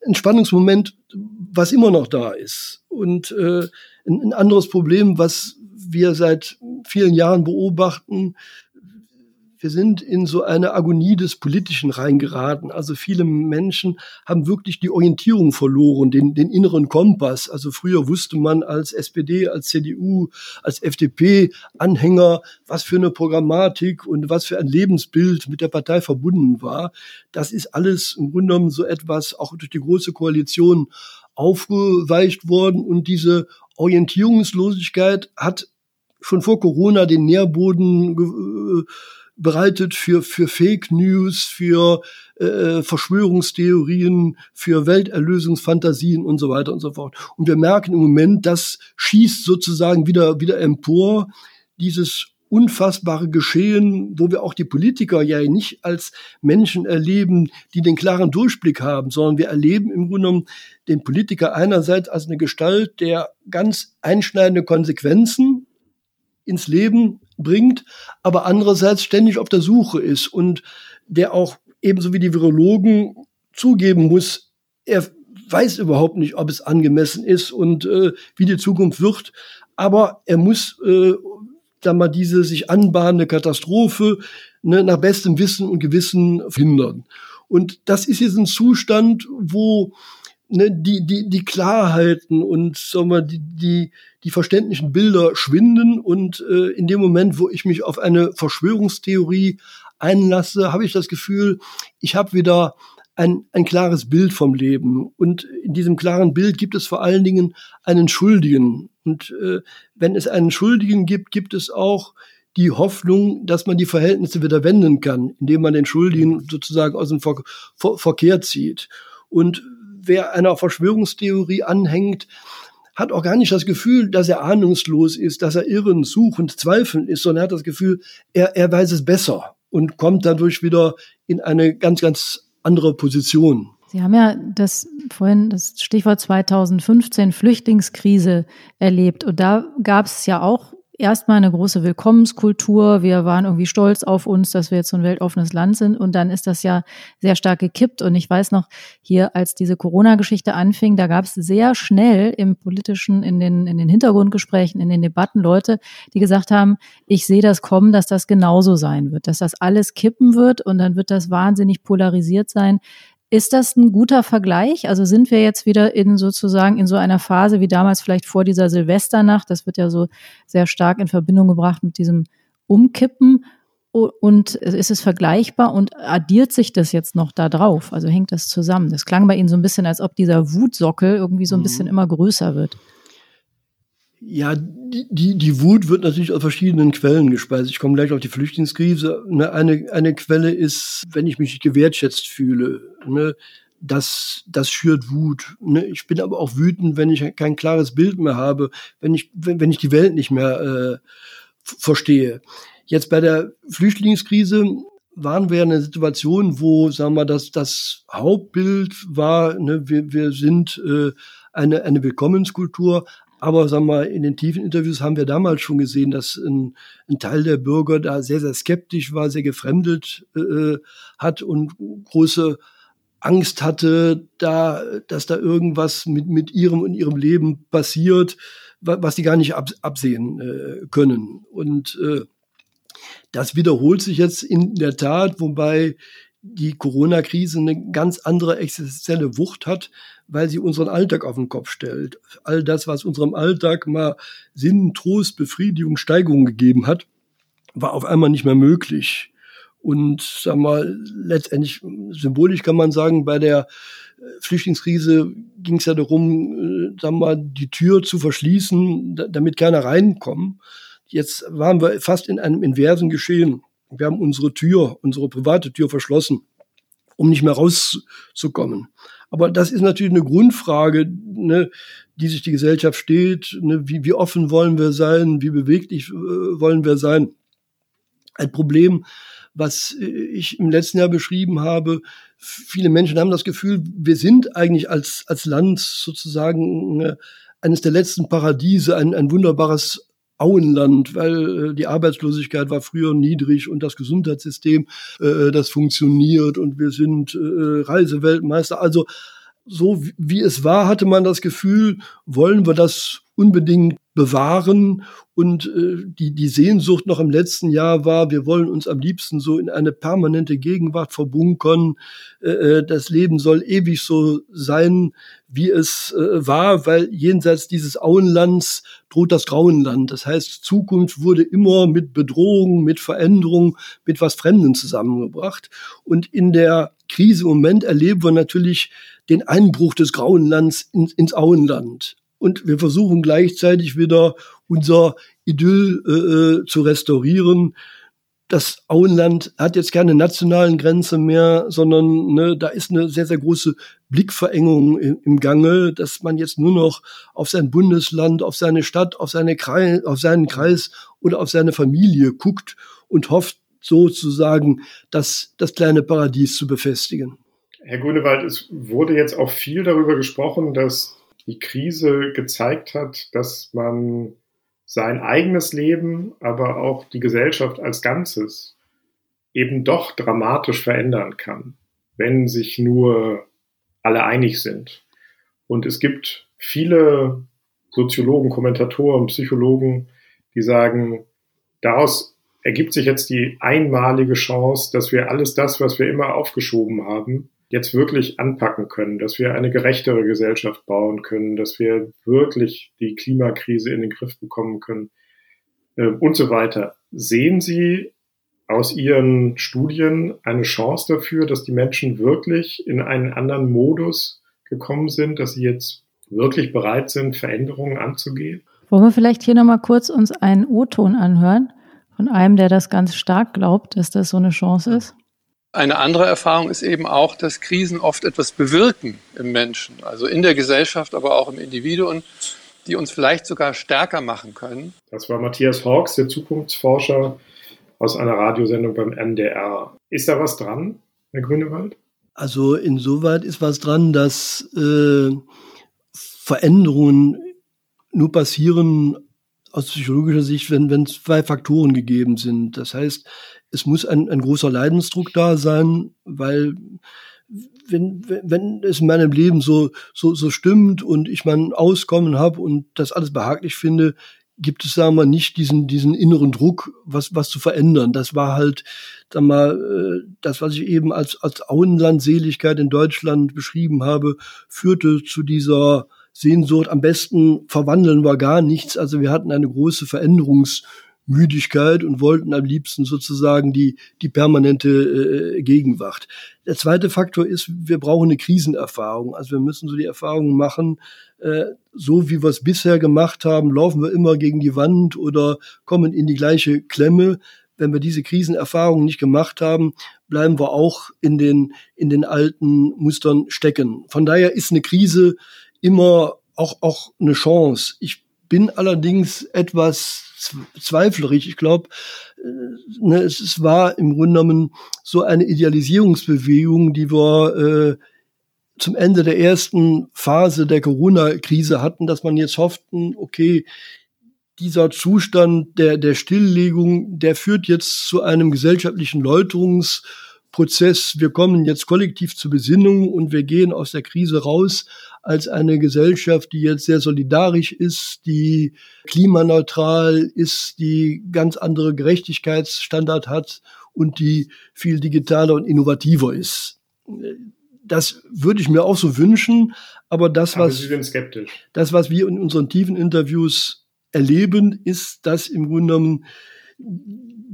ein Spannungsmoment, was immer noch da ist. Und äh, ein, ein anderes Problem, was wir seit vielen Jahren beobachten, wir sind in so eine Agonie des Politischen reingeraten. Also viele Menschen haben wirklich die Orientierung verloren, den, den inneren Kompass. Also früher wusste man als SPD, als CDU, als FDP-Anhänger, was für eine Programmatik und was für ein Lebensbild mit der Partei verbunden war. Das ist alles im Grunde genommen so etwas auch durch die große Koalition aufgeweicht worden und diese Orientierungslosigkeit hat schon vor Corona den Nährboden äh, bereitet für, für Fake News, für äh, Verschwörungstheorien, für Welterlösungsfantasien und so weiter und so fort. Und wir merken im Moment, das schießt sozusagen wieder, wieder empor, dieses unfassbare Geschehen, wo wir auch die Politiker ja nicht als Menschen erleben, die den klaren Durchblick haben, sondern wir erleben im Grunde genommen den Politiker einerseits als eine Gestalt, der ganz einschneidende Konsequenzen ins Leben bringt, aber andererseits ständig auf der Suche ist und der auch ebenso wie die Virologen zugeben muss, er weiß überhaupt nicht, ob es angemessen ist und äh, wie die Zukunft wird, aber er muss äh, da mal diese sich anbahnende Katastrophe ne, nach bestem Wissen und Gewissen verhindern. Und das ist jetzt ein Zustand, wo ne, die, die, die Klarheiten und sagen wir, die, die, die verständlichen Bilder schwinden und äh, in dem Moment, wo ich mich auf eine Verschwörungstheorie einlasse, habe ich das Gefühl, ich habe wieder ein, ein klares Bild vom Leben. Und in diesem klaren Bild gibt es vor allen Dingen einen Schuldigen. Und äh, wenn es einen Schuldigen gibt, gibt es auch die Hoffnung, dass man die Verhältnisse wieder wenden kann, indem man den Schuldigen sozusagen aus dem Ver Ver Verkehr zieht. Und wer einer Verschwörungstheorie anhängt, hat auch gar nicht das Gefühl, dass er ahnungslos ist, dass er irren, suchend, zweifelnd ist, sondern er hat das Gefühl, er, er weiß es besser und kommt dadurch wieder in eine ganz, ganz andere Position. Sie haben ja das vorhin das Stichwort 2015 Flüchtlingskrise erlebt und da gab es ja auch erstmal eine große Willkommenskultur. Wir waren irgendwie stolz auf uns, dass wir jetzt so ein weltoffenes Land sind. Und dann ist das ja sehr stark gekippt. Und ich weiß noch, hier, als diese Corona-Geschichte anfing, da gab es sehr schnell im politischen, in den, in den Hintergrundgesprächen, in den Debatten Leute, die gesagt haben, ich sehe das kommen, dass das genauso sein wird, dass das alles kippen wird und dann wird das wahnsinnig polarisiert sein. Ist das ein guter Vergleich? Also sind wir jetzt wieder in sozusagen in so einer Phase wie damals vielleicht vor dieser Silvesternacht? Das wird ja so sehr stark in Verbindung gebracht mit diesem Umkippen. Und ist es vergleichbar und addiert sich das jetzt noch da drauf? Also hängt das zusammen? Das klang bei Ihnen so ein bisschen, als ob dieser Wutsockel irgendwie so ein bisschen mhm. immer größer wird. Ja, die, die, Wut wird natürlich aus verschiedenen Quellen gespeist. Ich komme gleich auf die Flüchtlingskrise. Ne, eine, eine Quelle ist, wenn ich mich gewertschätzt fühle. Ne, das, das schürt Wut. Ne? Ich bin aber auch wütend, wenn ich kein klares Bild mehr habe, wenn ich, wenn, wenn ich die Welt nicht mehr äh, verstehe. Jetzt bei der Flüchtlingskrise waren wir in einer Situation, wo, sagen wir, das, das Hauptbild war, ne, wir, wir sind äh, eine, eine Willkommenskultur, aber sagen wir, in den tiefen Interviews haben wir damals schon gesehen, dass ein, ein Teil der Bürger da sehr, sehr skeptisch war, sehr gefremdet äh, hat und große Angst hatte, da, dass da irgendwas mit, mit ihrem und ihrem Leben passiert, was die gar nicht ab, absehen äh, können. Und äh, das wiederholt sich jetzt in der Tat, wobei die Corona-Krise eine ganz andere existenzielle Wucht hat, weil sie unseren Alltag auf den Kopf stellt. All das, was unserem Alltag mal Sinn, Trost, Befriedigung, Steigerung gegeben hat, war auf einmal nicht mehr möglich. Und sag mal, letztendlich symbolisch kann man sagen, bei der äh, Flüchtlingskrise ging es ja darum, äh, sag mal, die Tür zu verschließen, damit keiner reinkommt. Jetzt waren wir fast in einem inversen Geschehen. Wir haben unsere Tür, unsere private Tür verschlossen, um nicht mehr rauszukommen. Aber das ist natürlich eine Grundfrage, ne, die sich die Gesellschaft steht. Ne, wie, wie offen wollen wir sein? Wie beweglich äh, wollen wir sein? Ein Problem, was ich im letzten Jahr beschrieben habe. Viele Menschen haben das Gefühl, wir sind eigentlich als, als Land sozusagen äh, eines der letzten Paradiese, ein, ein wunderbares Auenland, weil äh, die Arbeitslosigkeit war früher niedrig und das Gesundheitssystem, äh, das funktioniert und wir sind äh, Reiseweltmeister. Also so wie es war, hatte man das Gefühl, wollen wir das unbedingt bewahren. Und äh, die, die Sehnsucht noch im letzten Jahr war, wir wollen uns am liebsten so in eine permanente Gegenwart verbunkern. Äh, äh, das Leben soll ewig so sein, wie es äh, war, weil jenseits dieses Auenlands droht das Grauenland. Das heißt, Zukunft wurde immer mit Bedrohung, mit Veränderung, mit was Fremden zusammengebracht. Und in der Krise im Moment erleben wir natürlich den Einbruch des Grauenlands in, ins Auenland und wir versuchen gleichzeitig wieder unser Idyll äh, äh, zu restaurieren. Das Auenland hat jetzt keine nationalen Grenze mehr, sondern ne, da ist eine sehr, sehr große Blickverengung im, im Gange, dass man jetzt nur noch auf sein Bundesland, auf seine Stadt, auf, seine Kreis, auf seinen Kreis oder auf seine Familie guckt und hofft sozusagen, das, das kleine Paradies zu befestigen. Herr Grünewald, es wurde jetzt auch viel darüber gesprochen, dass die Krise gezeigt hat, dass man sein eigenes Leben, aber auch die Gesellschaft als Ganzes eben doch dramatisch verändern kann, wenn sich nur alle einig sind. Und es gibt viele Soziologen, Kommentatoren, Psychologen, die sagen, daraus ergibt sich jetzt die einmalige Chance, dass wir alles das, was wir immer aufgeschoben haben, jetzt wirklich anpacken können, dass wir eine gerechtere Gesellschaft bauen können, dass wir wirklich die Klimakrise in den Griff bekommen können äh, und so weiter. Sehen Sie aus Ihren Studien eine Chance dafür, dass die Menschen wirklich in einen anderen Modus gekommen sind, dass sie jetzt wirklich bereit sind, Veränderungen anzugehen? Wollen wir vielleicht hier nochmal kurz uns einen O-Ton anhören von einem, der das ganz stark glaubt, dass das so eine Chance ist? Eine andere Erfahrung ist eben auch, dass Krisen oft etwas bewirken im Menschen, also in der Gesellschaft, aber auch im Individuum, die uns vielleicht sogar stärker machen können. Das war Matthias Hawks, der Zukunftsforscher aus einer Radiosendung beim NDR. Ist da was dran, Herr Grünewald? Also insoweit ist was dran, dass äh, Veränderungen nur passieren aus psychologischer Sicht, wenn, wenn zwei Faktoren gegeben sind. Das heißt, es muss ein, ein großer Leidensdruck da sein, weil wenn, wenn es in meinem Leben so, so, so stimmt und ich mein Auskommen habe und das alles behaglich finde, gibt es, sagen wir, nicht diesen, diesen inneren Druck, was, was zu verändern. Das war halt, sagen wir, äh, das, was ich eben als, als Auenlandseligkeit in Deutschland beschrieben habe, führte zu dieser Sehnsucht. Am besten verwandeln wir gar nichts. Also wir hatten eine große Veränderungs- Müdigkeit und wollten am liebsten sozusagen die, die permanente äh, Gegenwart. Der zweite Faktor ist, wir brauchen eine Krisenerfahrung. Also wir müssen so die Erfahrung machen, äh, so wie wir es bisher gemacht haben, laufen wir immer gegen die Wand oder kommen in die gleiche Klemme. Wenn wir diese Krisenerfahrung nicht gemacht haben, bleiben wir auch in den, in den alten Mustern stecken. Von daher ist eine Krise immer auch, auch eine Chance. Ich bin allerdings etwas zweiflerig. Ich glaube, äh, ne, es, es, war im Grunde genommen so eine Idealisierungsbewegung, die wir äh, zum Ende der ersten Phase der Corona-Krise hatten, dass man jetzt hofften, okay, dieser Zustand der, der Stilllegung, der führt jetzt zu einem gesellschaftlichen Läuterungsprozess. Wir kommen jetzt kollektiv zur Besinnung und wir gehen aus der Krise raus als eine Gesellschaft, die jetzt sehr solidarisch ist, die klimaneutral ist, die ganz andere Gerechtigkeitsstandard hat und die viel digitaler und innovativer ist. Das würde ich mir auch so wünschen, aber das, aber was, das, was wir in unseren tiefen Interviews erleben, ist, dass im Grunde genommen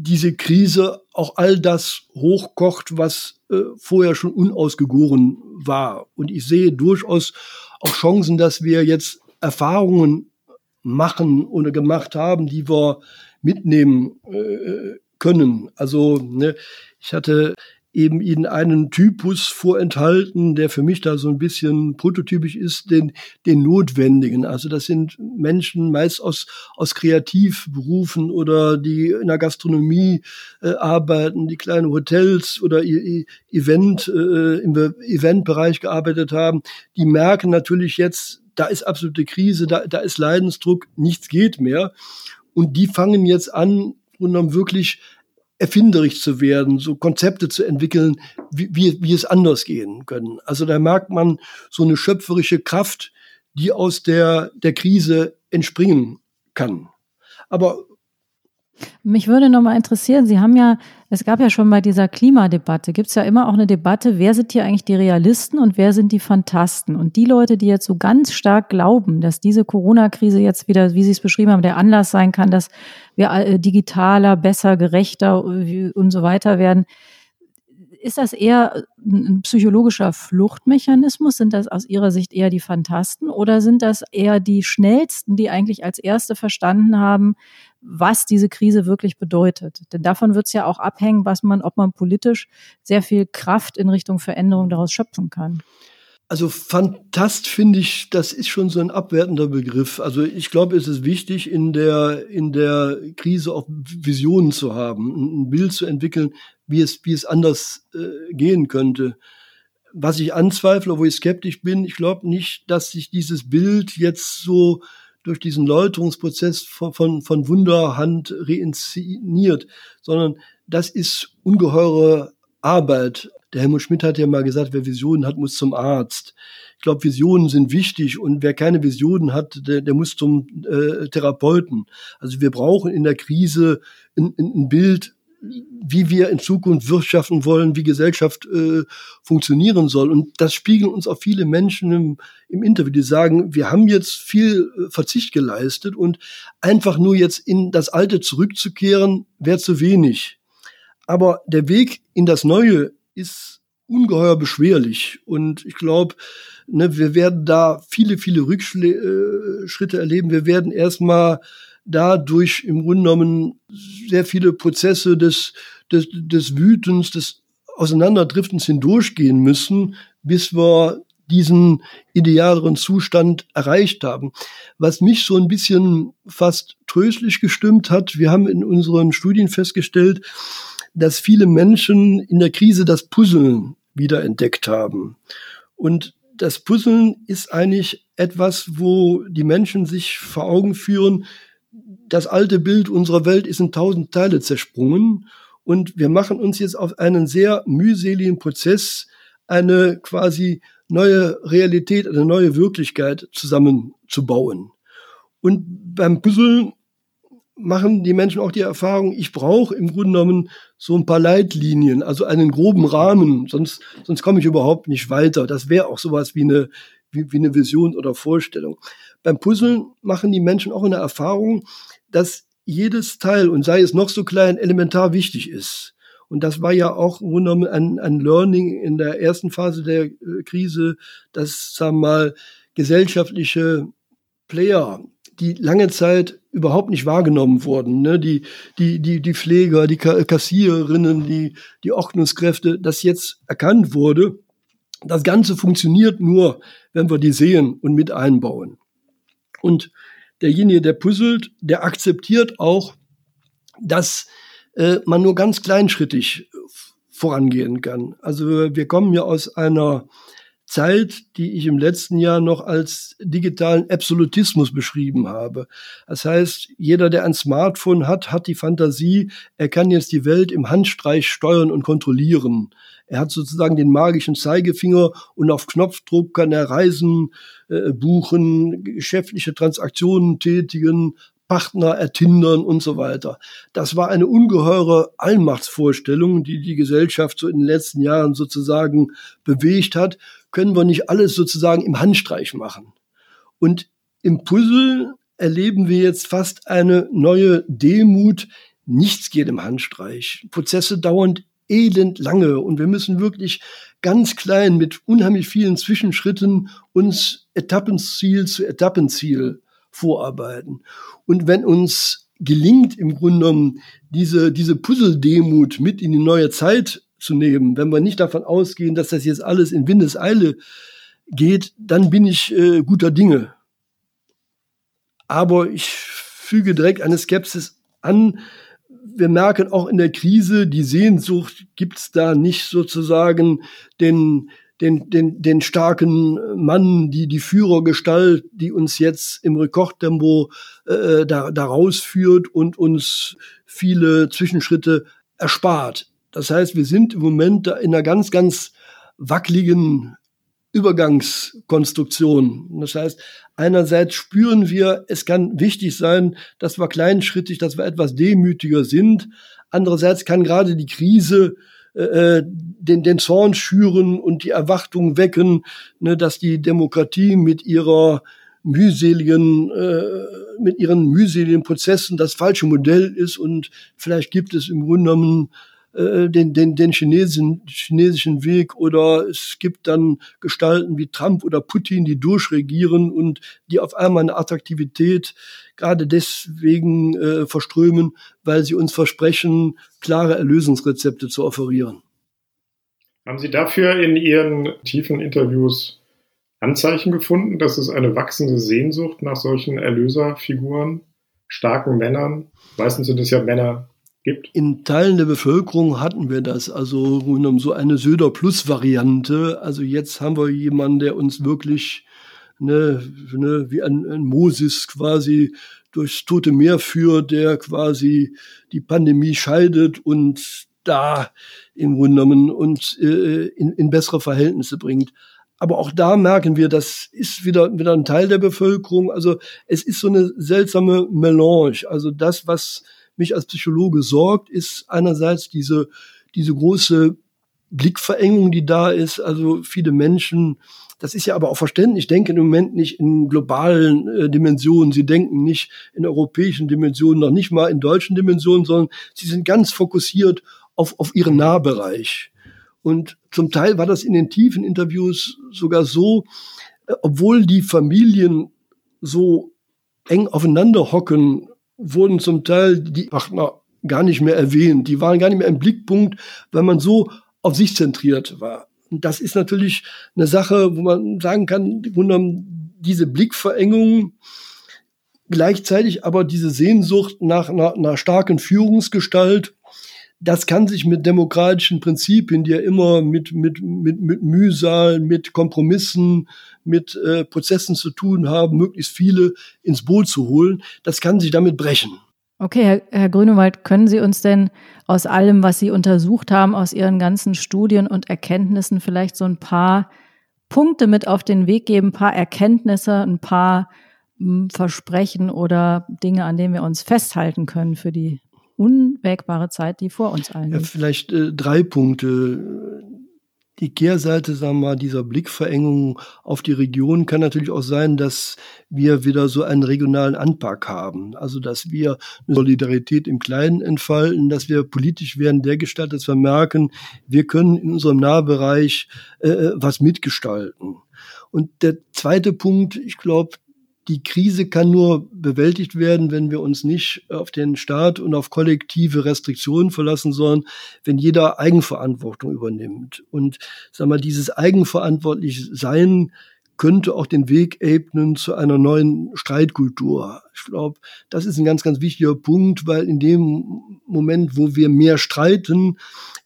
diese Krise auch all das hochkocht, was äh, vorher schon unausgegoren war. Und ich sehe durchaus auch Chancen, dass wir jetzt Erfahrungen machen oder gemacht haben, die wir mitnehmen äh, können. Also ne, ich hatte eben ihnen einen Typus vorenthalten, der für mich da so ein bisschen prototypisch ist, den, den Notwendigen. Also das sind Menschen meist aus, aus Kreativberufen oder die in der Gastronomie äh, arbeiten, die kleine Hotels oder Event, äh, im Eventbereich gearbeitet haben. Die merken natürlich jetzt, da ist absolute Krise, da, da ist Leidensdruck, nichts geht mehr. Und die fangen jetzt an, und dann wirklich erfinderisch zu werden, so Konzepte zu entwickeln, wie, wie, wie es anders gehen können. Also da merkt man so eine schöpferische Kraft, die aus der, der Krise entspringen kann. Aber mich würde noch mal interessieren, Sie haben ja, es gab ja schon bei dieser Klimadebatte, gibt es ja immer auch eine Debatte, wer sind hier eigentlich die Realisten und wer sind die Fantasten? Und die Leute, die jetzt so ganz stark glauben, dass diese Corona-Krise jetzt wieder, wie Sie es beschrieben haben, der Anlass sein kann, dass wir äh, digitaler, besser, gerechter äh, und so weiter werden, ist das eher ein psychologischer Fluchtmechanismus? Sind das aus Ihrer Sicht eher die Fantasten oder sind das eher die Schnellsten, die eigentlich als Erste verstanden haben, was diese Krise wirklich bedeutet. Denn davon wird es ja auch abhängen, was man, ob man politisch sehr viel Kraft in Richtung Veränderung daraus schöpfen kann. Also Fantast finde ich, das ist schon so ein abwertender Begriff. Also ich glaube, es ist wichtig, in der, in der Krise auch Visionen zu haben, ein Bild zu entwickeln, wie es, wie es anders äh, gehen könnte. Was ich anzweifle, wo ich skeptisch bin, ich glaube nicht, dass sich dieses Bild jetzt so durch diesen Läuterungsprozess von, von, von Wunderhand reinszeniert, sondern das ist ungeheure Arbeit. Der Helmut Schmidt hat ja mal gesagt, wer Visionen hat, muss zum Arzt. Ich glaube, Visionen sind wichtig und wer keine Visionen hat, der, der muss zum äh, Therapeuten. Also wir brauchen in der Krise ein, ein Bild, wie wir in Zukunft wirtschaften wollen, wie Gesellschaft äh, funktionieren soll. Und das spiegeln uns auch viele Menschen im, im Interview, die sagen, wir haben jetzt viel äh, Verzicht geleistet und einfach nur jetzt in das Alte zurückzukehren, wäre zu wenig. Aber der Weg in das Neue ist ungeheuer beschwerlich. Und ich glaube, ne, wir werden da viele, viele Rückschritte äh, erleben. Wir werden erstmal dadurch im Grunde genommen sehr viele Prozesse des, des, des Wütens, des Auseinanderdriftens hindurchgehen müssen, bis wir diesen idealeren Zustand erreicht haben. Was mich so ein bisschen fast tröstlich gestimmt hat, wir haben in unseren Studien festgestellt, dass viele Menschen in der Krise das Puzzeln wieder entdeckt haben. Und das Puzzeln ist eigentlich etwas, wo die Menschen sich vor Augen führen, das alte Bild unserer Welt ist in tausend Teile zersprungen und wir machen uns jetzt auf einen sehr mühseligen Prozess eine quasi neue Realität, eine neue Wirklichkeit zusammenzubauen. Und beim Puzzeln machen die Menschen auch die Erfahrung, ich brauche im Grunde genommen so ein paar Leitlinien, also einen groben Rahmen, sonst, sonst komme ich überhaupt nicht weiter. Das wäre auch sowas wie eine, wie, wie eine Vision oder Vorstellung. Beim Puzzeln machen die Menschen auch eine Erfahrung, dass jedes Teil, und sei es noch so klein, elementar wichtig ist. Und das war ja auch genommen ein, ein Learning in der ersten Phase der äh, Krise, dass, sagen wir mal, gesellschaftliche Player, die lange Zeit überhaupt nicht wahrgenommen wurden, ne? die, die, die, die Pfleger, die Kassiererinnen, die, die Ordnungskräfte, das jetzt erkannt wurde. Das Ganze funktioniert nur, wenn wir die sehen und mit einbauen. Und derjenige, der puzzelt, der akzeptiert auch, dass äh, man nur ganz kleinschrittig vorangehen kann. Also wir kommen ja aus einer Zeit, die ich im letzten Jahr noch als digitalen Absolutismus beschrieben habe. Das heißt, jeder, der ein Smartphone hat, hat die Fantasie, er kann jetzt die Welt im Handstreich steuern und kontrollieren. Er hat sozusagen den magischen Zeigefinger und auf Knopfdruck kann er Reisen äh, buchen, geschäftliche Transaktionen tätigen, Partner ertindern und so weiter. Das war eine ungeheure Allmachtsvorstellung, die die Gesellschaft so in den letzten Jahren sozusagen bewegt hat. Können wir nicht alles sozusagen im Handstreich machen? Und im Puzzle erleben wir jetzt fast eine neue Demut. Nichts geht im Handstreich. Prozesse dauern elend lange und wir müssen wirklich ganz klein mit unheimlich vielen Zwischenschritten uns Etappenziel zu Etappenziel vorarbeiten. Und wenn uns gelingt, im Grunde genommen diese, diese Puzzle-Demut mit in die neue Zeit zu nehmen, wenn wir nicht davon ausgehen, dass das jetzt alles in Windeseile geht, dann bin ich äh, guter Dinge. Aber ich füge direkt eine Skepsis an. Wir merken auch in der Krise, die Sehnsucht gibt es da nicht sozusagen den, den, den, den starken Mann, die, die Führergestalt, die uns jetzt im Rekordtempo äh, da, da rausführt und uns viele Zwischenschritte erspart. Das heißt, wir sind im Moment da in einer ganz, ganz wackeligen Übergangskonstruktion. Das heißt, einerseits spüren wir, es kann wichtig sein, dass wir kleinschrittig, dass wir etwas demütiger sind. Andererseits kann gerade die Krise äh, den, den Zorn schüren und die Erwartung wecken, ne, dass die Demokratie mit ihrer mühseligen, äh, mit ihren mühseligen Prozessen das falsche Modell ist und vielleicht gibt es im Grunde genommen äh, den, den, den chinesischen, chinesischen Weg oder es gibt dann Gestalten wie Trump oder Putin, die durchregieren und die auf einmal eine Attraktivität gerade deswegen äh, verströmen, weil sie uns versprechen, klare Erlösungsrezepte zu offerieren. Haben Sie dafür in Ihren tiefen Interviews Anzeichen gefunden, dass es eine wachsende Sehnsucht nach solchen Erlöserfiguren, starken Männern, meistens sind es ja Männer, gibt? In Teilen der Bevölkerung hatten wir das, also so eine Söder-Plus-Variante. Also jetzt haben wir jemanden, der uns wirklich ne, ne, wie ein, ein Moses quasi durchs Tote Meer führt, der quasi die Pandemie scheidet und da im Grunde genommen uns äh, in, in bessere Verhältnisse bringt. Aber auch da merken wir, das ist wieder, wieder ein Teil der Bevölkerung. Also es ist so eine seltsame Melange. Also das, was mich als Psychologe sorgt, ist einerseits diese, diese große Blickverengung, die da ist. Also viele Menschen das ist ja aber auch verständlich, denken im Moment nicht in globalen äh, Dimensionen. Sie denken nicht in europäischen Dimensionen, noch nicht mal in deutschen Dimensionen, sondern sie sind ganz fokussiert auf, auf ihren Nahbereich. Und zum Teil war das in den tiefen Interviews sogar so, äh, obwohl die Familien so eng aufeinander hocken, wurden zum Teil die Partner gar nicht mehr erwähnt. Die waren gar nicht mehr im Blickpunkt, weil man so auf sich zentriert war. Und das ist natürlich eine Sache, wo man sagen kann, diese Blickverengung, gleichzeitig aber diese Sehnsucht nach einer, einer starken Führungsgestalt, das kann sich mit demokratischen Prinzipien, die ja immer mit, mit, mit, mit Mühsal, mit Kompromissen, mit äh, Prozessen zu tun haben, möglichst viele ins Boot zu holen, das kann sich damit brechen. Okay, Herr, Herr Grünewald, können Sie uns denn aus allem, was Sie untersucht haben, aus Ihren ganzen Studien und Erkenntnissen vielleicht so ein paar Punkte mit auf den Weg geben, ein paar Erkenntnisse, ein paar hm, Versprechen oder Dinge, an denen wir uns festhalten können für die unwägbare Zeit, die vor uns allen. Ja, vielleicht äh, drei Punkte. Die Kehrseite, sagen wir mal, dieser Blickverengung auf die Region kann natürlich auch sein, dass wir wieder so einen regionalen Anpack haben. Also, dass wir eine Solidarität im Kleinen entfalten, dass wir politisch werden der Gestalt, dass wir merken, wir können in unserem Nahbereich äh, äh was mitgestalten. Und der zweite Punkt, ich glaube, die Krise kann nur bewältigt werden, wenn wir uns nicht auf den Staat und auf kollektive Restriktionen verlassen, sondern wenn jeder Eigenverantwortung übernimmt. Und sag mal, dieses eigenverantwortlich Sein könnte auch den Weg ebnen zu einer neuen Streitkultur. Ich glaube, das ist ein ganz, ganz wichtiger Punkt, weil in dem Moment, wo wir mehr streiten,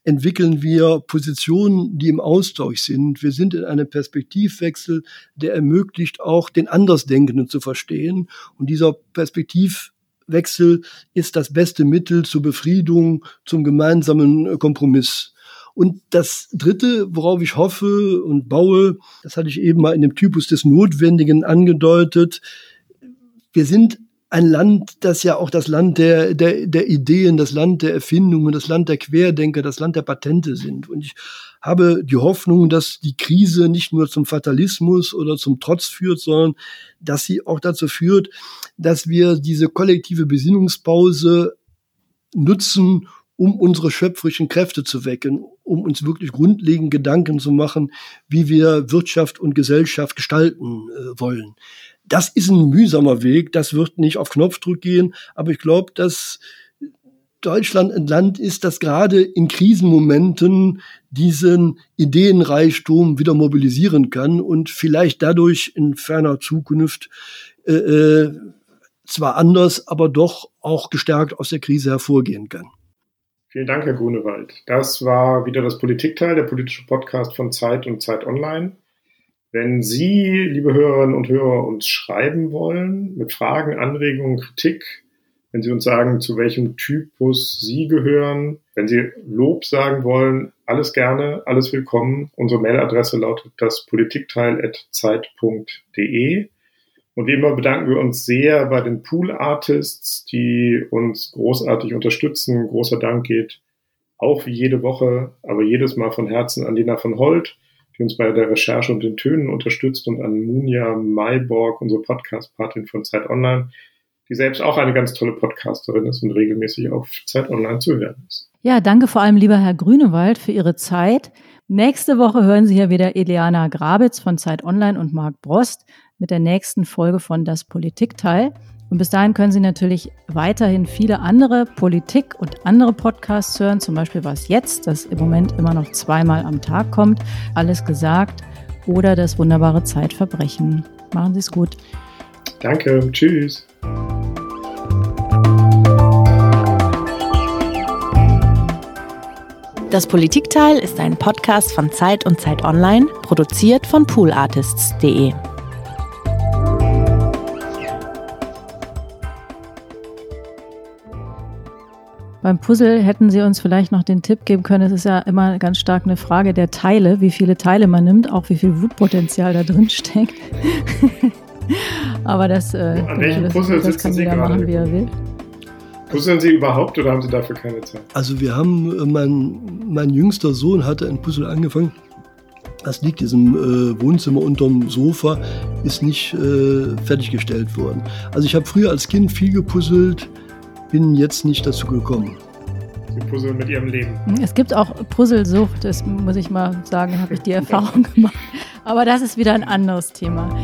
entwickeln wir Positionen, die im Austausch sind. Wir sind in einem Perspektivwechsel, der ermöglicht auch den Andersdenkenden zu verstehen. Und dieser Perspektivwechsel ist das beste Mittel zur Befriedung, zum gemeinsamen Kompromiss. Und das Dritte, worauf ich hoffe und baue, das hatte ich eben mal in dem Typus des Notwendigen angedeutet, wir sind ein Land, das ja auch das Land der, der, der Ideen, das Land der Erfindungen, das Land der Querdenker, das Land der Patente sind. Und ich habe die Hoffnung, dass die Krise nicht nur zum Fatalismus oder zum Trotz führt, sondern dass sie auch dazu führt, dass wir diese kollektive Besinnungspause nutzen, um unsere schöpferischen Kräfte zu wecken, um uns wirklich grundlegend Gedanken zu machen, wie wir Wirtschaft und Gesellschaft gestalten äh, wollen. Das ist ein mühsamer Weg, das wird nicht auf Knopfdruck gehen, aber ich glaube, dass Deutschland ein Land ist, das gerade in Krisenmomenten diesen Ideenreichtum wieder mobilisieren kann und vielleicht dadurch in ferner Zukunft äh, äh zwar anders, aber doch auch gestärkt aus der Krise hervorgehen kann. Vielen Dank, Herr Grunewald. Das war wieder das Politikteil, der politische Podcast von Zeit und Zeit Online. Wenn Sie, liebe Hörerinnen und Hörer, uns schreiben wollen mit Fragen, Anregungen, Kritik, wenn Sie uns sagen, zu welchem Typus Sie gehören, wenn Sie Lob sagen wollen, alles gerne, alles willkommen. Unsere Mailadresse lautet das politikteil.zeit.de. Und wie immer bedanken wir uns sehr bei den Pool Artists, die uns großartig unterstützen. Großer Dank geht auch wie jede Woche, aber jedes Mal von Herzen an Lena von Holt, die uns bei der Recherche und den Tönen unterstützt und an Munja Mayborg, unsere Podcast-Patin von Zeit Online, die selbst auch eine ganz tolle Podcasterin ist und regelmäßig auf Zeit Online zu hören ist. Ja, danke vor allem, lieber Herr Grünewald, für Ihre Zeit. Nächste Woche hören Sie hier wieder Eliana Grabitz von Zeit Online und Marc Brost mit der nächsten Folge von Das Politikteil. Und bis dahin können Sie natürlich weiterhin viele andere Politik- und andere Podcasts hören, zum Beispiel Was jetzt, das im Moment immer noch zweimal am Tag kommt, alles gesagt, oder das wunderbare Zeitverbrechen. Machen Sie es gut. Danke, tschüss. Das Politikteil ist ein Podcast von Zeit und Zeit Online, produziert von poolartists.de. Beim Puzzle hätten Sie uns vielleicht noch den Tipp geben können, es ist ja immer ganz stark eine Frage der Teile, wie viele Teile man nimmt, auch wie viel Wutpotenzial da drin steckt. Aber das, äh, An welchem das, Puzzle das kann jeder machen, wie er will. Puzzeln Sie überhaupt oder haben Sie dafür keine Zeit? Also wir haben, äh, mein, mein jüngster Sohn hatte ein Puzzle angefangen. Das liegt im äh, Wohnzimmer unterm Sofa, ist nicht äh, fertiggestellt worden. Also ich habe früher als Kind viel gepuzzelt, bin jetzt nicht dazu gekommen. Sie puzzeln mit ihrem Leben. Es gibt auch Puzzlesucht, das muss ich mal sagen, habe ich die Erfahrung gemacht. Aber das ist wieder ein anderes Thema.